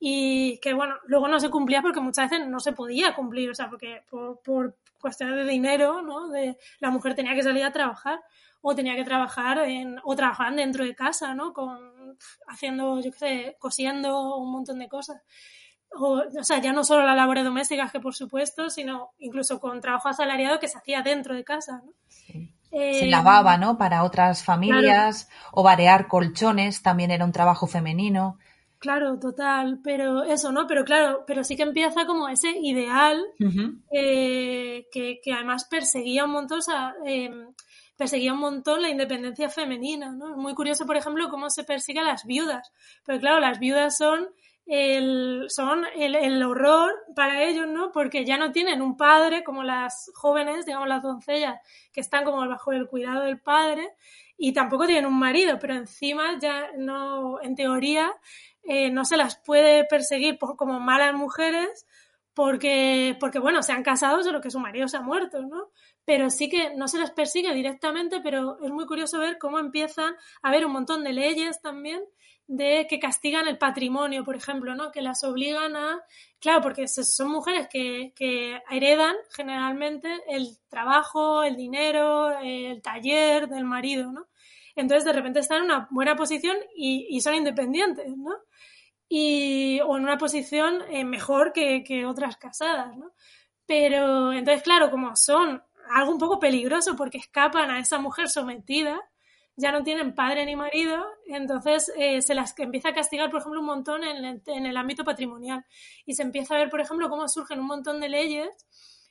y que, bueno, luego no se cumplía porque muchas veces no se podía cumplir, o sea, porque por, por cuestiones de dinero, ¿no? De, la mujer tenía que salir a trabajar o tenía que trabajar en, o trabajaban dentro de casa, ¿no? Con, haciendo, yo qué sé, cosiendo un montón de cosas. O, o, sea, ya no solo las labores domésticas, que por supuesto, sino incluso con trabajo asalariado que se hacía dentro de casa, ¿no? Sí. Eh, se lavaba, ¿no? Para otras familias, claro. o variar colchones, también era un trabajo femenino. Claro, total, pero eso, ¿no? Pero claro, pero sí que empieza como ese ideal uh -huh. eh, que, que, además perseguía un montón, o sea, eh, perseguía un montón la independencia femenina, ¿no? Es muy curioso, por ejemplo, cómo se persigue a las viudas, pero claro, las viudas son el, son el, el, horror para ellos, ¿no? Porque ya no tienen un padre como las jóvenes, digamos las doncellas, que están como bajo el cuidado del padre, y tampoco tienen un marido, pero encima ya no, en teoría, eh, no se las puede perseguir por, como malas mujeres porque, porque, bueno, se han casado solo que su marido se ha muerto, ¿no? Pero sí que no se les persigue directamente, pero es muy curioso ver cómo empiezan a haber un montón de leyes también de que castigan el patrimonio, por ejemplo, ¿no? Que las obligan a, claro, porque son mujeres que, que heredan generalmente el trabajo, el dinero, el taller del marido, ¿no? Entonces de repente están en una buena posición y, son independientes, ¿no? Y, o en una posición eh, mejor que, otras casadas, ¿no? Pero entonces, claro, como son algo un poco peligroso porque escapan a esa mujer sometida, ya no tienen padre ni marido, entonces eh, se las empieza a castigar, por ejemplo, un montón en el, en el, ámbito patrimonial. Y se empieza a ver, por ejemplo, cómo surgen un montón de leyes,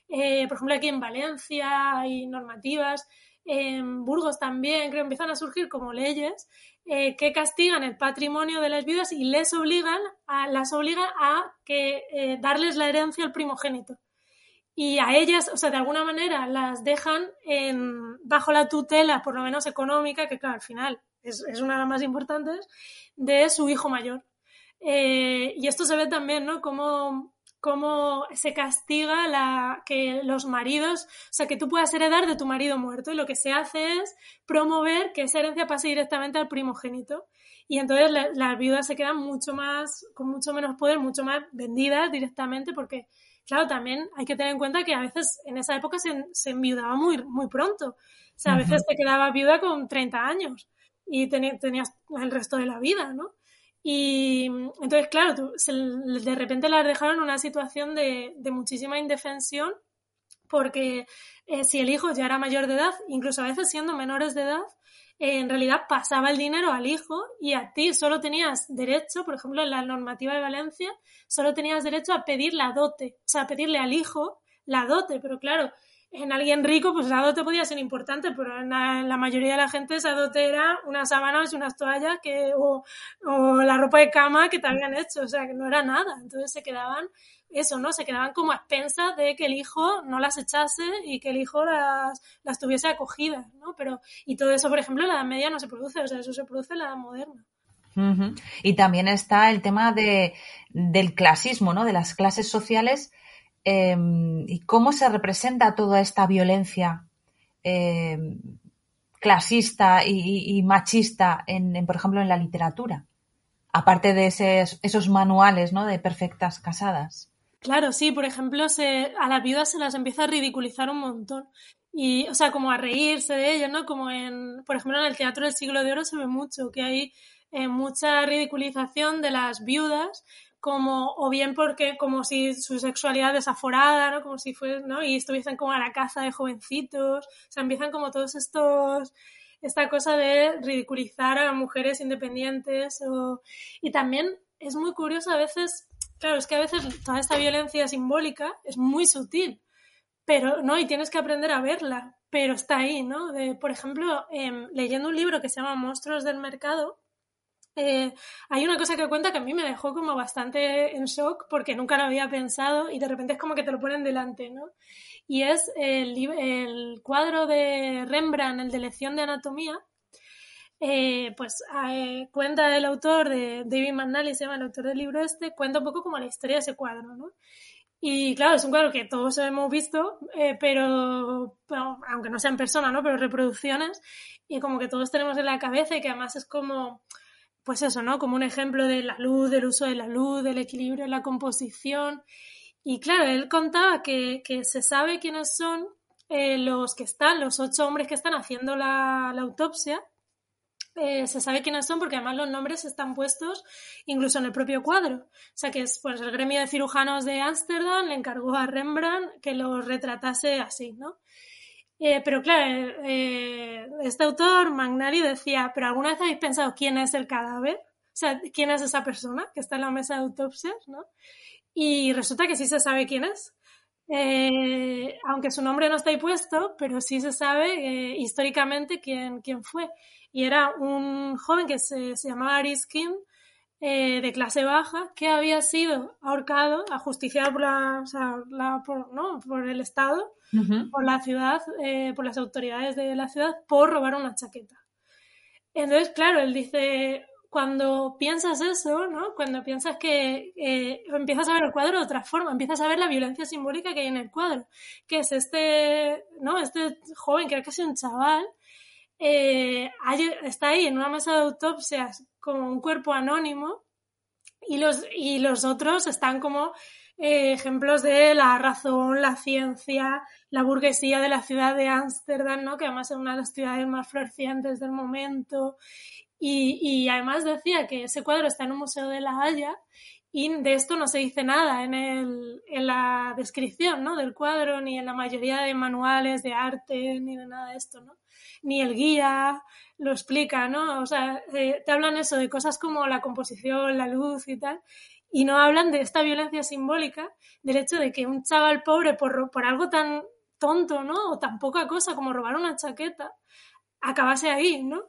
eh, por ejemplo, aquí en Valencia hay normativas, en Burgos también, creo, empiezan a surgir como leyes eh, que castigan el patrimonio de las viudas y les obligan a, las obligan a que, eh, darles la herencia al primogénito y a ellas, o sea, de alguna manera las dejan en, bajo la tutela, por lo menos económica, que claro, al final es, es una de las más importantes, de su hijo mayor. Eh, y esto se ve también, ¿no? Cómo, cómo se castiga la, que los maridos, o sea, que tú puedas heredar de tu marido muerto y lo que se hace es promover que esa herencia pase directamente al primogénito. Y entonces la, las viudas se quedan mucho más, con mucho menos poder, mucho más vendidas directamente porque claro, también hay que tener en cuenta que a veces en esa época se, se enviudaba muy, muy pronto. O sea, a veces te quedaba viuda con 30 años y tenías, tenías el resto de la vida, ¿no? Y entonces, claro, de repente las dejaron en una situación de, de muchísima indefensión porque eh, si el hijo ya era mayor de edad, incluso a veces siendo menores de edad, eh, en realidad pasaba el dinero al hijo y a ti solo tenías derecho, por ejemplo, en la normativa de Valencia, solo tenías derecho a pedir la dote, o sea, a pedirle al hijo la dote, pero claro, en alguien rico, pues la dote podía ser importante, pero en la, mayoría de la gente esa dote era unas sábanas unas toallas que, o, la ropa de cama que te habían hecho, o sea, que no era nada. Entonces se quedaban, eso, ¿no? Se quedaban como a expensas de que el hijo no las echase y que el hijo las, las tuviese acogidas, ¿no? Pero, y todo eso, por ejemplo, en la Edad Media no se produce, o sea, eso se produce en la Edad Moderna. Y también está el tema de, del clasismo, ¿no? De las clases sociales eh, y cómo se representa toda esta violencia eh, clasista y, machista, en, por ejemplo, en la literatura, aparte de esos, esos manuales ¿no? de perfectas casadas. Claro, sí, por ejemplo, a las viudas se las empieza a ridiculizar un montón. Y, o sea, como a reírse de ellas, ¿no? Como en, por ejemplo, en el Teatro del Siglo de Oro se ve mucho, que hay eh, mucha ridiculización de las viudas, o bien porque como si su sexualidad desaforada, ¿no? Como si fuesen, ¿no? Y estuviesen como a la caza de jovencitos, o sea, empiezan como todos estos esta cosa de ridiculizar a mujeres independientes o y también es muy curioso a veces, claro, es que a veces toda esta violencia simbólica es muy sutil, pero no, y tienes que aprender a verla, pero está ahí, ¿no? De, por ejemplo, eh, leyendo un libro que se llama Monstruos del Mercado, eh, hay una cosa que cuenta que a mí me dejó como bastante en shock porque nunca lo había pensado y de repente es como que te lo ponen delante, ¿no? Y es el, el cuadro de Rembrandt, el de lección de anatomía, eh, pues eh, cuenta el autor de David McNally, se llama el autor del libro este, cuenta un poco como la historia de ese cuadro, ¿no? Y claro, es un cuadro que todos hemos visto, eh, pero, aunque no sea en persona, ¿no? Pero reproducciones, y como que todos tenemos en la cabeza y que además es como, pues eso, ¿no? Como un ejemplo de la luz, del uso de la luz, del equilibrio en la composición. Y claro, él contaba que, se sabe quiénes son eh, los que están, los ocho hombres que están haciendo la, la autopsia, eh, se sabe quiénes son porque además los nombres están puestos incluso en el propio cuadro. O sea que es, pues el gremio de cirujanos de Ámsterdam le encargó a Rembrandt que los retratase así, ¿no? Eh, pero claro, eh, este autor, Magnari, decía, pero ¿alguna vez habéis pensado quién es el cadáver? O sea, ¿quién es esa persona que está en la mesa de autopsias, no? Y resulta que sí se sabe quién es. aunque su nombre no está ahí puesto, pero sí se sabe históricamente quién, quién fue y era un joven que se, llamaba Ariskin, eh, de clase baja, que había sido ahorcado, ajusticiado por, la, por, el Estado, por la ciudad, eh, por las autoridades de la ciudad, por robar una chaqueta. Entonces, claro, él dice, cuando piensas eso, ¿no? Cuando piensas que eh, empiezas a ver el cuadro de otra forma, empiezas a ver la violencia simbólica que hay en el cuadro, que es este, ¿no? Este joven que era casi un chaval, eh, está ahí en una mesa de autopsias como un cuerpo anónimo y los, y los otros están como eh, ejemplos de la razón, la ciencia, la burguesía de la ciudad de Ámsterdam, ¿no? que además es una de las ciudades más florecientes del momento. Y, y, además decía que ese cuadro está en un museo de La Haya y de esto no se dice nada en, el, la descripción ¿no? del cuadro, ni en la mayoría de manuales de arte, ni de nada de esto. ¿no? ni el guía lo explica, ¿no? O sea, eh, te hablan eso de cosas como la composición, la luz y tal, y no hablan de esta violencia simbólica, del hecho de que un chaval pobre por, por algo tan tonto, ¿no? O tan poca cosa como robar una chaqueta, acabase ahí, ¿no?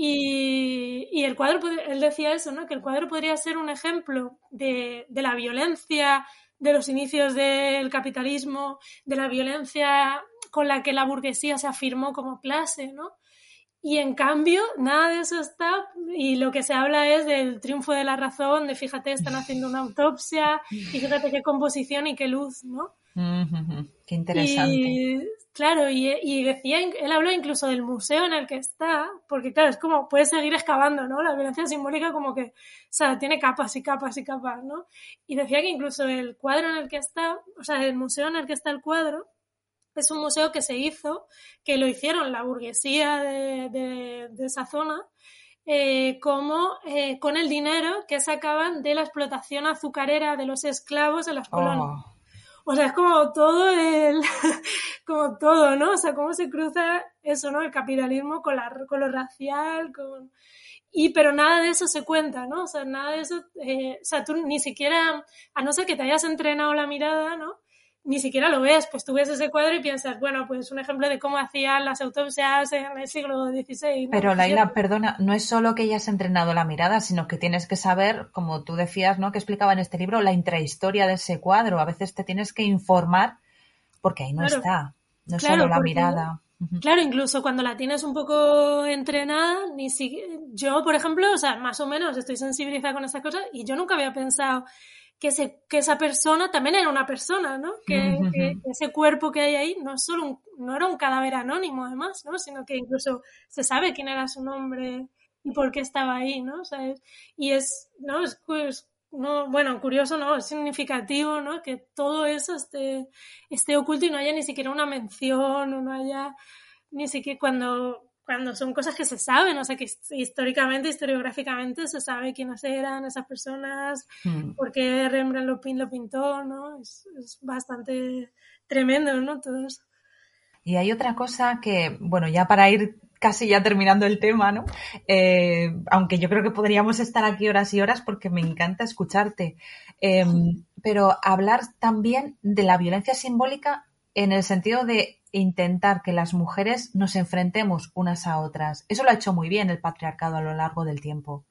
Y, y, el cuadro, él decía eso, ¿no? Que el cuadro podría ser un ejemplo de, de la violencia de los inicios del capitalismo, de la violencia con la que la burguesía se afirmó como clase, ¿no? Y en cambio, nada de eso está, y lo que se habla es del triunfo de la razón, de fíjate, están haciendo una autopsia, y fíjate qué composición y qué luz, ¿no? Qué interesante. Y, claro, y, decía, él habló incluso del museo en el que está, porque claro, es como, puedes seguir excavando, ¿no? La violencia simbólica como que, o sea, tiene capas y capas y capas, ¿no? Y decía que incluso el cuadro en el que está, o sea, el museo en el que está el cuadro, es un museo que se hizo, que lo hicieron la burguesía de, esa zona, eh, como eh, con el dinero que sacaban de la explotación azucarera de los esclavos en las colonias. Oh. O sea, es como todo el, como todo, ¿no? O sea, cómo se cruza eso, ¿no? El capitalismo con, la, con lo racial, con... Y, pero nada de eso se cuenta, ¿no? O sea, nada de eso, eh, o sea, tú ni siquiera, a no ser que te hayas entrenado la mirada, ¿no? Ni siquiera lo ves, pues tú ves ese cuadro y piensas, bueno, pues un ejemplo de cómo hacían las autopsias en el siglo XVI. Pero Laila, perdona, no es solo que hayas entrenado la mirada, sino que tienes que saber, como tú decías, ¿no? Que explicaba en este libro, la intrahistoria de ese cuadro. A veces te tienes que informar porque ahí no está, no es solo la mirada. Claro, incluso cuando la tienes un poco entrenada, ni si... yo, por ejemplo, o sea, más o menos estoy sensibilizada con estas cosas y yo nunca había pensado que, que esa persona también era una persona, ¿no? Que, ese cuerpo que hay ahí no es solo un, no era un cadáver anónimo además, ¿no? Sino que incluso se sabe quién era su nombre y por qué estaba ahí, ¿no? y es, ¿no? Es, pues, no, bueno, curioso, ¿no? Es significativo, ¿no? Que todo eso esté, esté oculto y no haya ni siquiera una mención o no haya ni siquiera cuando cuando son cosas que se saben, o sea, que históricamente, historiográficamente se sabe quiénes eran esas personas, mm. por qué Rembrandt lo, pintó, ¿no? Es, bastante tremendo, ¿no? Todo eso. Y hay otra cosa que, bueno, ya para ir casi ya terminando el tema, ¿no? Eh, aunque yo creo que podríamos estar aquí horas y horas porque me encanta escucharte. Em, pero hablar también de la violencia simbólica en el sentido de intentar que las mujeres nos enfrentemos unas a otras. Eso lo ha hecho muy bien el patriarcado a lo largo del tiempo.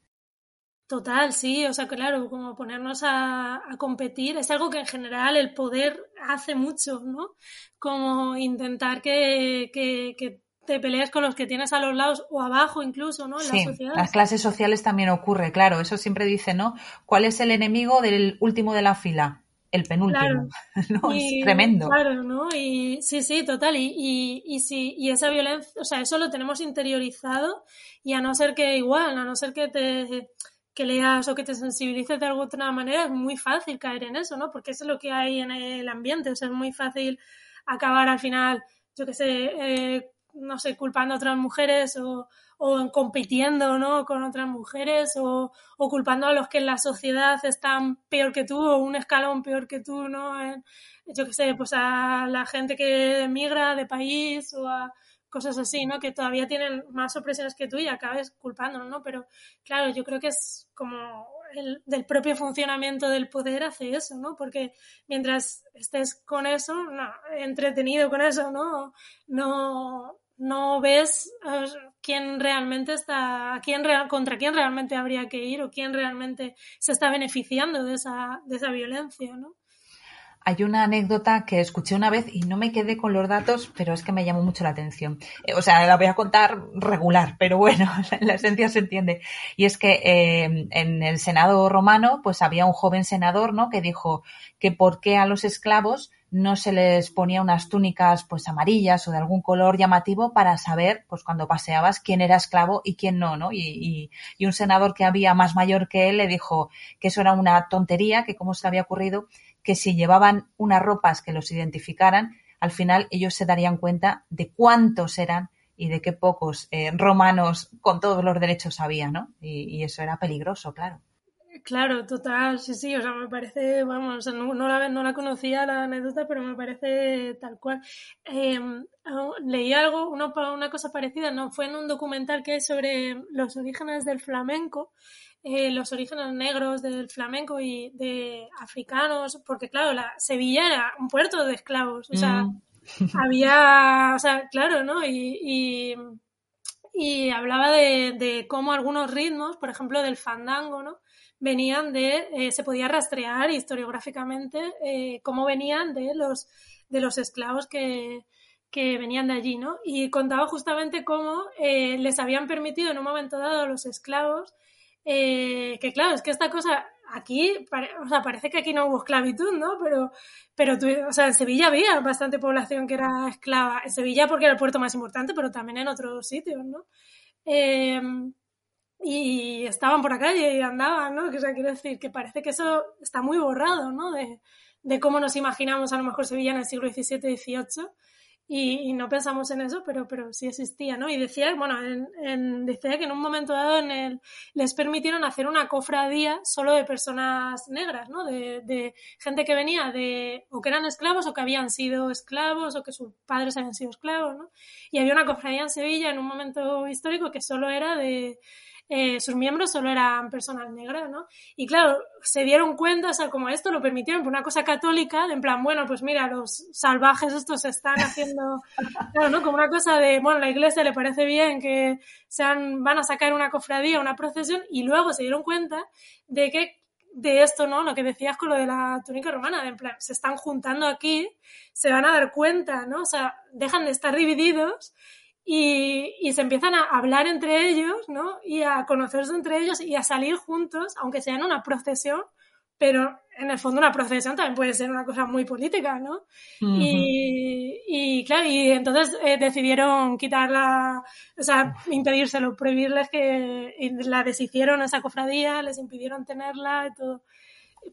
Total, sí, o sea, claro, como ponernos a, competir es algo que en general el poder hace mucho, ¿no? Como intentar que, que, te pelees con los que tienes a los lados o abajo incluso, ¿no? En sí, la sociedad. las clases sociales también ocurre, claro, eso siempre dice, ¿no? ¿Cuál es el enemigo del último de la fila? El penúltimo. ¿no? es tremendo. Claro, ¿no? Y sí, sí, total. Y, y, y, sí, y esa violencia, o sea, eso lo tenemos interiorizado y a no ser que igual, a no ser que te que leas o que te sensibilices de alguna manera, es muy fácil caer en eso, ¿no? Porque eso es lo que hay en el ambiente, o sea, es muy fácil acabar al final, yo qué sé, eh, no sé, culpando a otras mujeres o, o compitiendo ¿no? con otras mujeres o, o, culpando a los que en la sociedad están peor que tú o un escalón peor que tú, ¿no? yo qué sé, pues a la gente que emigra de país o a cosas así, ¿no? Que todavía tienen más opresiones que tú y acabes culpándolos, ¿no? Pero claro, yo creo que es como el del propio funcionamiento del poder hace eso, ¿no? Porque mientras estés con eso, no, entretenido con eso, ¿no? No, no ves quién realmente está, quién real, contra quién realmente habría que ir o quién realmente se está beneficiando de esa, de esa violencia, ¿no? Hay una anécdota que escuché una vez y no me quedé con los datos, pero es que me llamó mucho la atención. Eh, o sea, la voy a contar regular, pero bueno, la esencia se entiende. Y es que eh, en el Senado romano, pues había un joven senador, ¿no? Que dijo que por qué a los esclavos no se les ponía unas túnicas pues amarillas o de algún color llamativo para saber pues cuando paseabas quién era esclavo y quién no, ¿no? Y, y, y, un senador que había más mayor que él le dijo que eso era una tontería, que cómo se había ocurrido que si llevaban unas ropas que los identificaran, al final ellos se darían cuenta de cuántos eran y de qué pocos eh, romanos con todos los derechos había, ¿no? Y, eso era peligroso, claro. Claro, total, sí, sí, o sea, me parece, vamos, no, no, la, no la conocía la anécdota, pero me parece tal cual. Eh, leí algo, una, una cosa parecida, no fue en un documental que es sobre los orígenes del flamenco, eh, los orígenes negros del flamenco y de africanos, porque claro, la Sevilla era un puerto de esclavos, o sea, mm. había, o sea, claro, ¿no? Y, y, y hablaba de, de, cómo algunos ritmos, por ejemplo, del fandango, ¿no? Venían de, eh, se podía rastrear historiográficamente eh, cómo venían de los, de los esclavos que, que venían de allí, ¿no? Y contaba justamente cómo eh, les habían permitido en un momento dado a los esclavos que claro, es que esta cosa aquí, o sea, parece que aquí no hubo esclavitud, ¿no? Pero, pero tú, o sea, en Sevilla había bastante población que era esclava. En Sevilla porque era el puerto más importante, pero también en otros sitios, ¿no? Y estaban por la calle y andaban, ¿no? O sea, quiero decir que parece que eso está muy borrado, ¿no? De, de cómo nos imaginamos a lo mejor Sevilla en el siglo XVII, XVIII y, y, no pensamos en eso, pero, pero sí existía, ¿no? Y decía, bueno, en, en, decía que en un momento dado en el, les permitieron hacer una cofradía solo de personas negras, ¿no? De, de, gente que venía de, o que eran esclavos o que habían sido esclavos o que sus padres habían sido esclavos, ¿no? Y había una cofradía en Sevilla en un momento histórico que solo era de, eh, sus miembros solo eran personas negras, ¿no? Y claro, se dieron cuenta, o sea, como esto lo permitieron por una cosa católica, de en plan, bueno, pues mira, los salvajes estos se están haciendo, claro, ¿no? Como una cosa de, bueno, la iglesia le parece bien que sean, van a sacar una cofradía, una procesión, y luego se dieron cuenta de que de esto, ¿no? Lo que decías con lo de la túnica romana, de en plan, se están juntando aquí, se van a dar cuenta, ¿no? O sea, dejan de estar divididos y, y, se empiezan a hablar entre ellos, ¿no? Y a conocerse entre ellos y a salir juntos, aunque sea en una procesión, pero en el fondo una procesión también puede ser una cosa muy política, ¿no? Uh -huh. y, y, claro, y entonces eh, decidieron quitarla, o sea, impedírselo, prohibirles que la deshicieron esa cofradía, les impidieron tenerla y todo,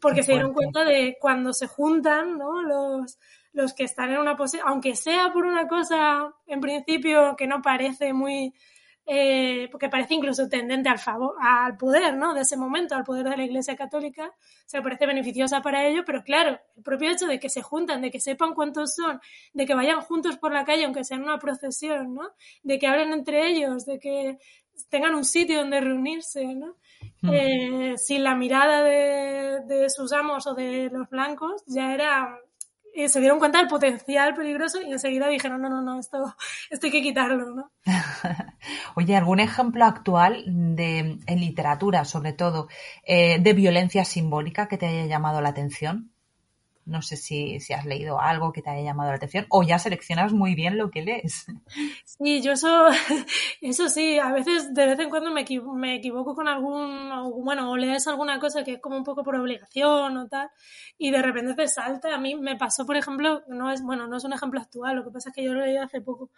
porque se dieron cuenta de cuando se juntan, ¿no? Los, los que están en una posición, aunque sea por una cosa en principio que no parece muy, eh, porque parece incluso tendente al favor, al poder, ¿no? De ese momento, al poder de la Iglesia Católica, se parece beneficiosa para ello, pero claro, el propio hecho de que se juntan, de que sepan cuántos son, de que vayan juntos por la calle, aunque sea en una procesión, ¿no? De que hablen entre ellos, de que tengan un sitio donde reunirse, ¿no? Mm. Eh, sin la mirada de, de sus amos o de los blancos, ya era y se dieron cuenta del potencial peligroso y enseguida dijeron, no, no, no, esto, esto hay que quitarlo, ¿no? Oye, ¿algún ejemplo actual de, en literatura, sobre todo, eh, de violencia simbólica que te haya llamado la atención? No sé si, si has leído algo que te haya llamado la atención o ya seleccionas muy bien lo que lees. Sí, yo eso, eso sí, a veces de vez en cuando me, me equivoco con algún, bueno, o lees alguna cosa que es como un poco por obligación o tal, y de repente te salta. A mí me pasó, por ejemplo, no es, bueno, no es un ejemplo actual, lo que pasa es que yo lo leí hace poco,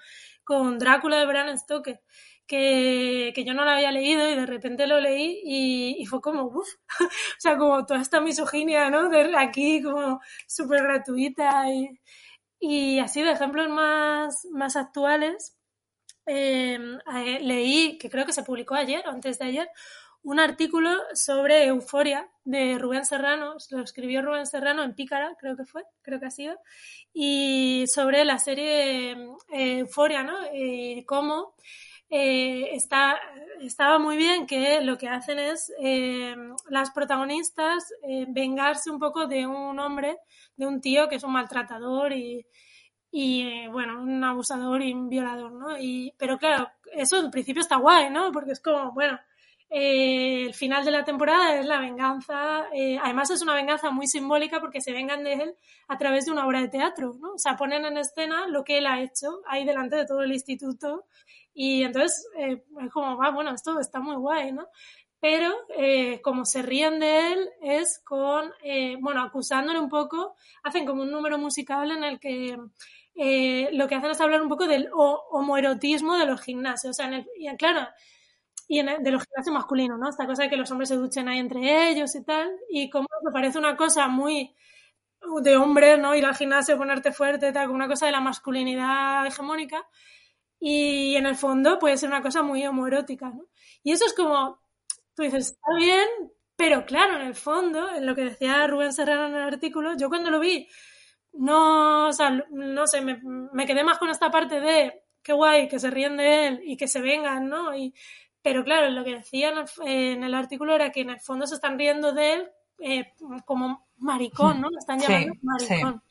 con Drácula de Bram Stoker que, que, yo no lo había leído y de repente lo leí y, y fue como, uff, o sea, como toda esta misoginia, ¿no? De aquí como súper gratuita y, y, así de ejemplos más, más actuales, eh, eh, leí, que creo que se publicó ayer o antes de ayer, un artículo sobre Euforia de Rubén Serrano, lo escribió Rubén Serrano en Pícara, creo que fue, creo que ha sido, y sobre la serie eh, Euforia, ¿no? Y cómo eh, está, estaba muy bien que lo que hacen es eh, las protagonistas eh, vengarse un poco de un hombre, de un tío que es un maltratador y, y eh, bueno, un abusador y un violador, ¿no? Y, pero claro, eso en principio está guay, ¿no? Porque es como, bueno, eh, el final de la temporada es la venganza, eh, además es una venganza muy simbólica porque se vengan de él a través de una obra de teatro, ¿no? O sea, ponen en escena lo que él ha hecho ahí delante de todo el instituto y entonces eh, es como, va, bueno, esto está muy guay, ¿no? Pero eh, como se ríen de él es con, eh, bueno, acusándole un poco, hacen como un número musical en el que eh, lo que hacen es hablar un poco del homoerotismo de los gimnasios. O sea, en el, y claro, y en el, de los gimnasios masculinos, ¿no? Esta cosa de que los hombres se duchen ahí entre ellos y tal. Y como me parece una cosa muy de hombre, ¿no? Ir al gimnasio, ponerte fuerte, tal, como una cosa de la masculinidad hegemónica y en el fondo puede ser una cosa muy homoerótica, ¿no? Y eso es como, tú dices, está bien, pero claro, en el fondo, en lo que decía Rubén Serrano en el artículo, yo cuando lo vi, no, o sea, no sé, me, me quedé más con esta parte de qué guay, que se ríen de él y que se vengan, ¿no? Y, pero claro, lo que decía en el, en el artículo era que en el fondo se están riendo de él eh, como maricón, ¿no? Lo están llamando Sí, maricón.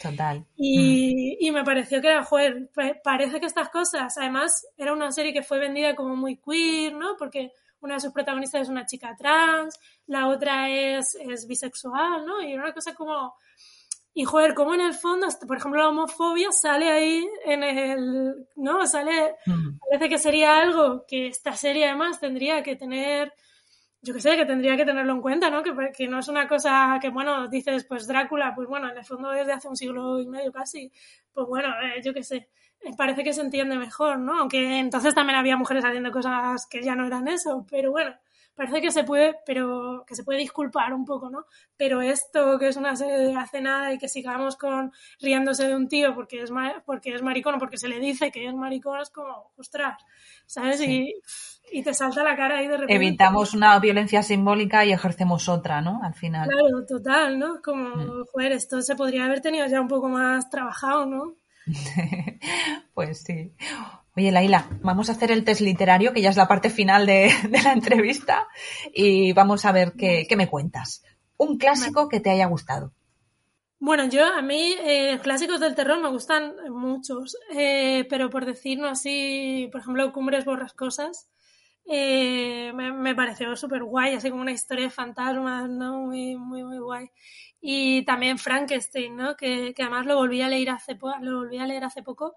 Total. Y, y me pareció que era, joder, pa- parece que estas cosas, además, era una serie que fue vendida como muy queer, ¿no? Porque una de sus protagonistas es una chica trans, la otra es, es bisexual, ¿no? Y era una cosa como... Y joder, como en el fondo, por ejemplo, la homofobia sale ahí en el... ¿No? Sale... Mm. Parece que sería algo que esta serie además tendría que tener yo que sé, que tendría que tenerlo en cuenta, ¿no? Que, que no es una cosa que, bueno, dices, pues Drácula, pues bueno, en el fondo desde hace un siglo y medio casi, pues bueno, eh, yo que sé, eh, parece que se entiende mejor, ¿no? Aunque entonces también había mujeres haciendo cosas que ya no eran eso, pero bueno, parece que se puede, pero que se puede disculpar un poco, ¿no? Pero esto que es una serie de hace nada y que sigamos con riéndose de un tío porque es porque es maricón o porque se le dice que es maricón es como, ostras, ¿sabes? Sí. Y, y te salta la cara ahí de repente. Evitamos una violencia simbólica y ejercemos otra, ¿no? Al final. Claro, total, ¿no? Como, Mm. joder, esto se podría haber tenido ya un poco más trabajado, ¿no? Pues sí. Oye, Laila, vamos a hacer el test literario, que ya es la parte final de, de la entrevista, y vamos a ver qué, qué me cuentas. Un clásico que te haya gustado. Bueno, yo a mí eh, clásicos del terror me gustan muchos, eh, pero por decirlo así, por ejemplo, Cumbres Borrascosas, eh, me, me pareció súper guay, así como una historia de fantasmas, ¿no? Muy, muy, muy guay. Y también Frankenstein, ¿no? Que, que además lo volví a leer hace lo volví a leer hace poco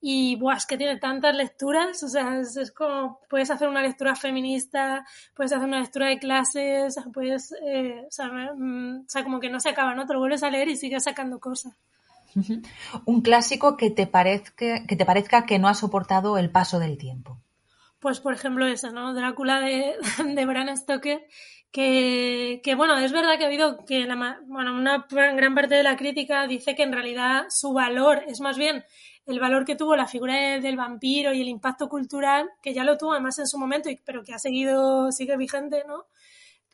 y buah, es que tiene tantas lecturas, o sea, es, es como puedes hacer una lectura feminista, puedes hacer una lectura de clases, puedes, eh, o, sea, mm, o sea, como que no se acaba, ¿no? Te lo vuelves a leer y sigues sacando cosas. Un clásico que te parezca, que te parezca que no ha soportado el paso del tiempo. Pues por ejemplo eso, ¿no? Drácula de, de Bram Stoker, que, que bueno, es verdad que ha habido que la, bueno, una gran parte de la crítica dice que en realidad su valor es más bien el valor que tuvo la figura de- del vampiro y el impacto cultural, que ya lo tuvo además en su momento, pero que ha seguido, sigue vigente, ¿no?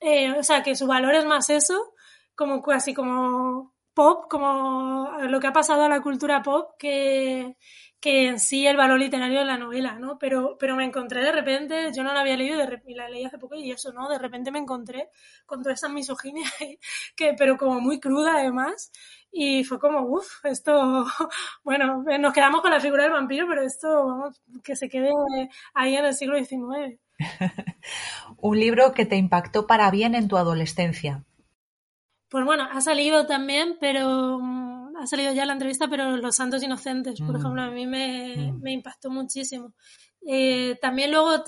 Eh, o sea, que su valor es más eso, como casi como pop, como lo que ha pasado a la cultura pop, que, que en sí el valor literario de la novela, ¿no? Pero, pero me encontré de repente, yo no la había leído y la leí hace poco y eso, ¿no? De repente me encontré con toda esa misoginia, que, pero como muy cruda además. Y fue como, uff, esto, bueno, nos quedamos con la figura del vampiro, pero esto, vamos, que se quede ahí en el siglo XIX. Un libro que te impactó para bien en tu adolescencia. Pues bueno, ha salido también, pero mm, ha salido ya la entrevista, pero Los Santos Inocentes, por mm. ejemplo, a mí me, mm. me impactó muchísimo. Eh, también luego,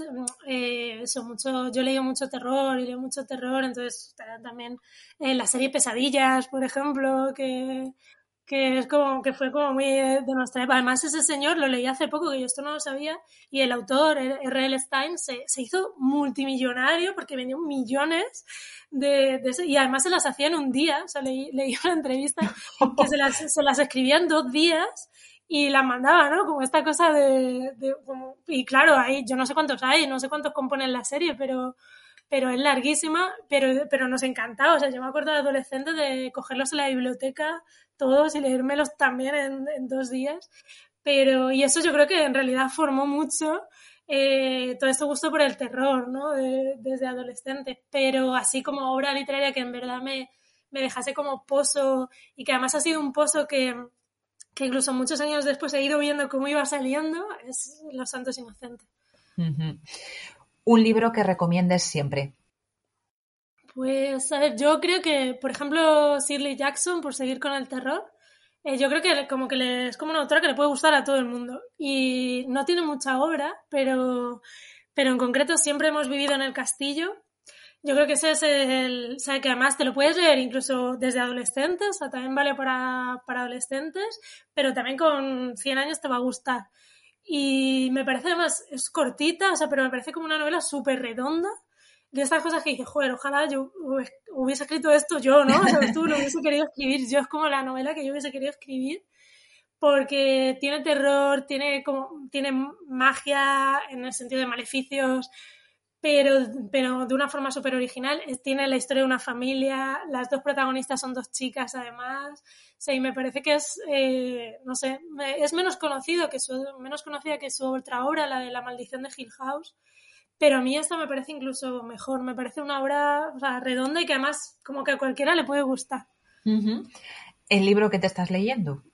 eh, eso, mucho, yo leído mucho terror y leo mucho terror, entonces también eh, la serie Pesadillas, por ejemplo, que, que es como que fue como muy de nuestra época. Además, ese señor lo leí hace poco, que yo esto no lo sabía, y el autor, R.L. Stein, se, se, hizo multimillonario porque vendió millones de, de y además se las hacía en un día. O sea, leí, leí una entrevista que se las, se las escribía en dos días y la mandaba, ¿no? Como esta cosa de, y claro, ahí yo no sé cuántos hay, no sé cuántos componen la serie, pero pero es larguísima, pero, pero nos encantaba. O sea, yo me acuerdo de adolescente de cogerlos en la biblioteca todos y leérmelos también en, en dos días. Pero, y eso yo creo que en realidad formó mucho eh, todo este gusto por el terror, ¿no? desde adolescente. Pero así como obra literaria que en verdad me, me dejase como pozo y que además ha sido un pozo que, que incluso muchos años después he ido viendo cómo iba saliendo, es Los Santos Inocentes. Un libro que recomiendes siempre. Pues, a ver, yo creo que, por ejemplo, Shirley Jackson, por seguir con el terror, eh, yo creo que como que le, es como una autora que le puede gustar a todo el mundo. Y no tiene mucha obra, pero, pero en concreto siempre hemos vivido en el castillo yo creo que ese es el, o sea, que además te lo puedes leer incluso desde adolescentes, o sea, también vale para, para adolescentes, pero también con 100 años te va a gustar. Y me parece además, es cortita, o sea, pero me parece como una novela súper redonda, de estas cosas que dices, joder, ojalá yo hubiese escrito esto yo, ¿no? O sea, tú lo hubiese querido escribir, yo es como la novela que yo hubiese querido escribir, porque tiene terror, tiene como, tiene magia en el sentido de maleficios, pero, pero de una forma súper original. Tiene la historia de una familia, las dos protagonistas son dos chicas además. Sí, me parece que es, eh, no sé, es menos conocido que su, menos conocida que su otra obra, la de La maldición de Hill House. Pero a mí esta me parece incluso mejor, me parece una obra o sea, redonda y que además como que a cualquiera le puede gustar. ¿El libro que te estás leyendo?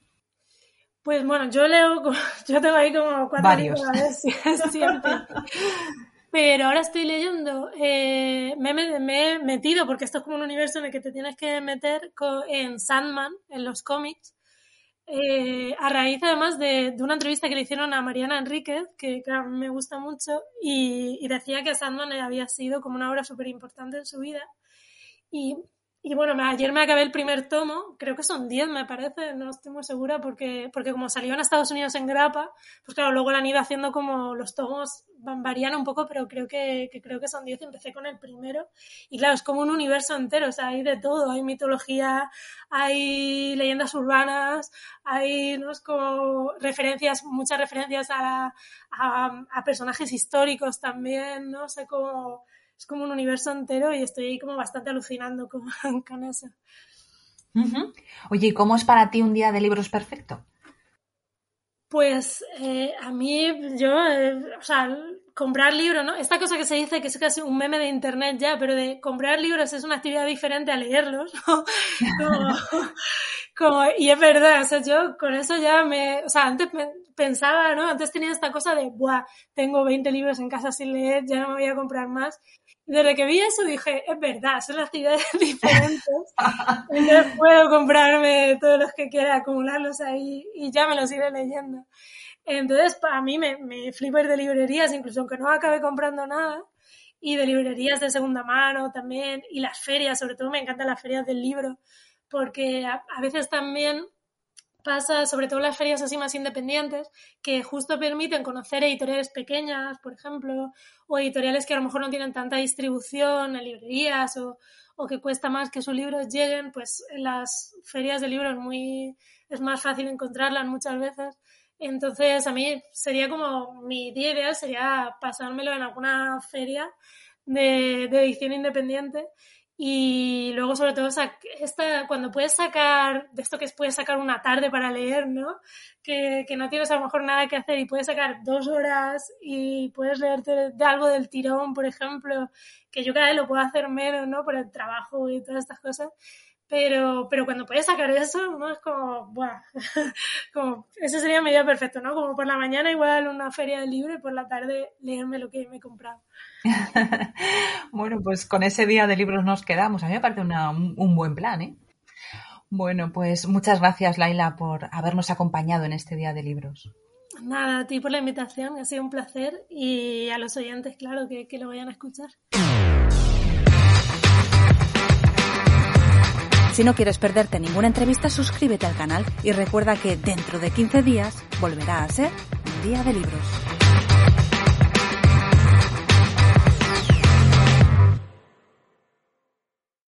Pues bueno, yo leo, yo tengo ahí como cuatro Varios. libros siempre. Pero ahora estoy leyendo, eh, me, he metido, porque esto es como un universo en el que te tienes que meter en Sandman, en los cómics, eh, a raíz además de, una entrevista que le hicieron a Mariana Enríquez, que me gusta mucho, y, y decía que Sandman había sido como una obra súper importante en su vida. Y y bueno, ayer me acabé el primer tomo, creo que son 10 me parece, no estoy muy segura porque, porque como salió en Estados Unidos en grapa, pues claro, luego la han ido haciendo como los tomos varían un poco, pero creo que, creo que son 10, empecé con el primero y claro, es como un universo entero, o sea, hay de todo, hay mitología, hay leyendas urbanas, hay ¿no? como referencias, muchas referencias a, a, a personajes históricos también, no sé, como es como un universo entero y estoy como bastante alucinando con, con eso. Oye, ¿y cómo es para ti un día de libros perfecto? Pues eh, a mí, yo, eh, o sea, comprar libros, ¿no? Esta cosa que se dice que es casi un meme de internet ya, pero de comprar libros es una actividad diferente a leerlos, ¿no? Como, y es verdad, o sea, yo con eso ya me, o sea, antes pensaba, ¿no? Antes tenía esta cosa de, buah, tengo 20 libros en casa sin leer, ya no me voy a comprar más desde que vi eso dije, es verdad, son actividades diferentes. Entonces puedo comprarme todos los que quiera, acumularlos ahí y ya me los iré leyendo. Entonces, para mí me, me flipo de librerías, incluso aunque no acabe comprando nada, y de librerías de segunda mano también, y las ferias, sobre todo me encantan las ferias del libro, porque a veces también pasa, sobre todo las ferias así más independientes, que justo permiten conocer editoriales pequeñas, por ejemplo, o editoriales que a lo mejor no tienen tanta distribución en librerías o, o que cuesta más que sus libros lleguen, pues en las ferias de libros muy, es más fácil encontrarlas muchas veces. Entonces, a mí sería como mi día ideal sería pasármelo en alguna feria de, edición independiente y luego, sobre todo, esta, cuando puedes sacar, de esto que puedes sacar una tarde para leer, ¿no? Que, que, no tienes a lo mejor nada que hacer y puedes sacar dos horas y puedes leerte algo del tirón, por ejemplo, que yo cada vez lo puedo hacer menos, ¿no? Por el trabajo y todas estas cosas. Pero, pero cuando puedes sacar eso, ¿no? Es como, ¡buah! como, ese sería mi día perfecto, ¿no? Como por la mañana igual una feria de libro y por la tarde leerme lo que me he comprado. bueno, pues con ese día de libros nos quedamos. A mí me parece un buen plan, ¿eh? Bueno, pues muchas gracias, Laila, por habernos acompañado en este día de libros. Nada, a ti por la invitación, ha sido un placer y a los oyentes, claro, que, que lo vayan a escuchar. Si no quieres perderte ninguna entrevista, suscríbete al canal y recuerda que dentro de 15 días volverá a ser un día de libros.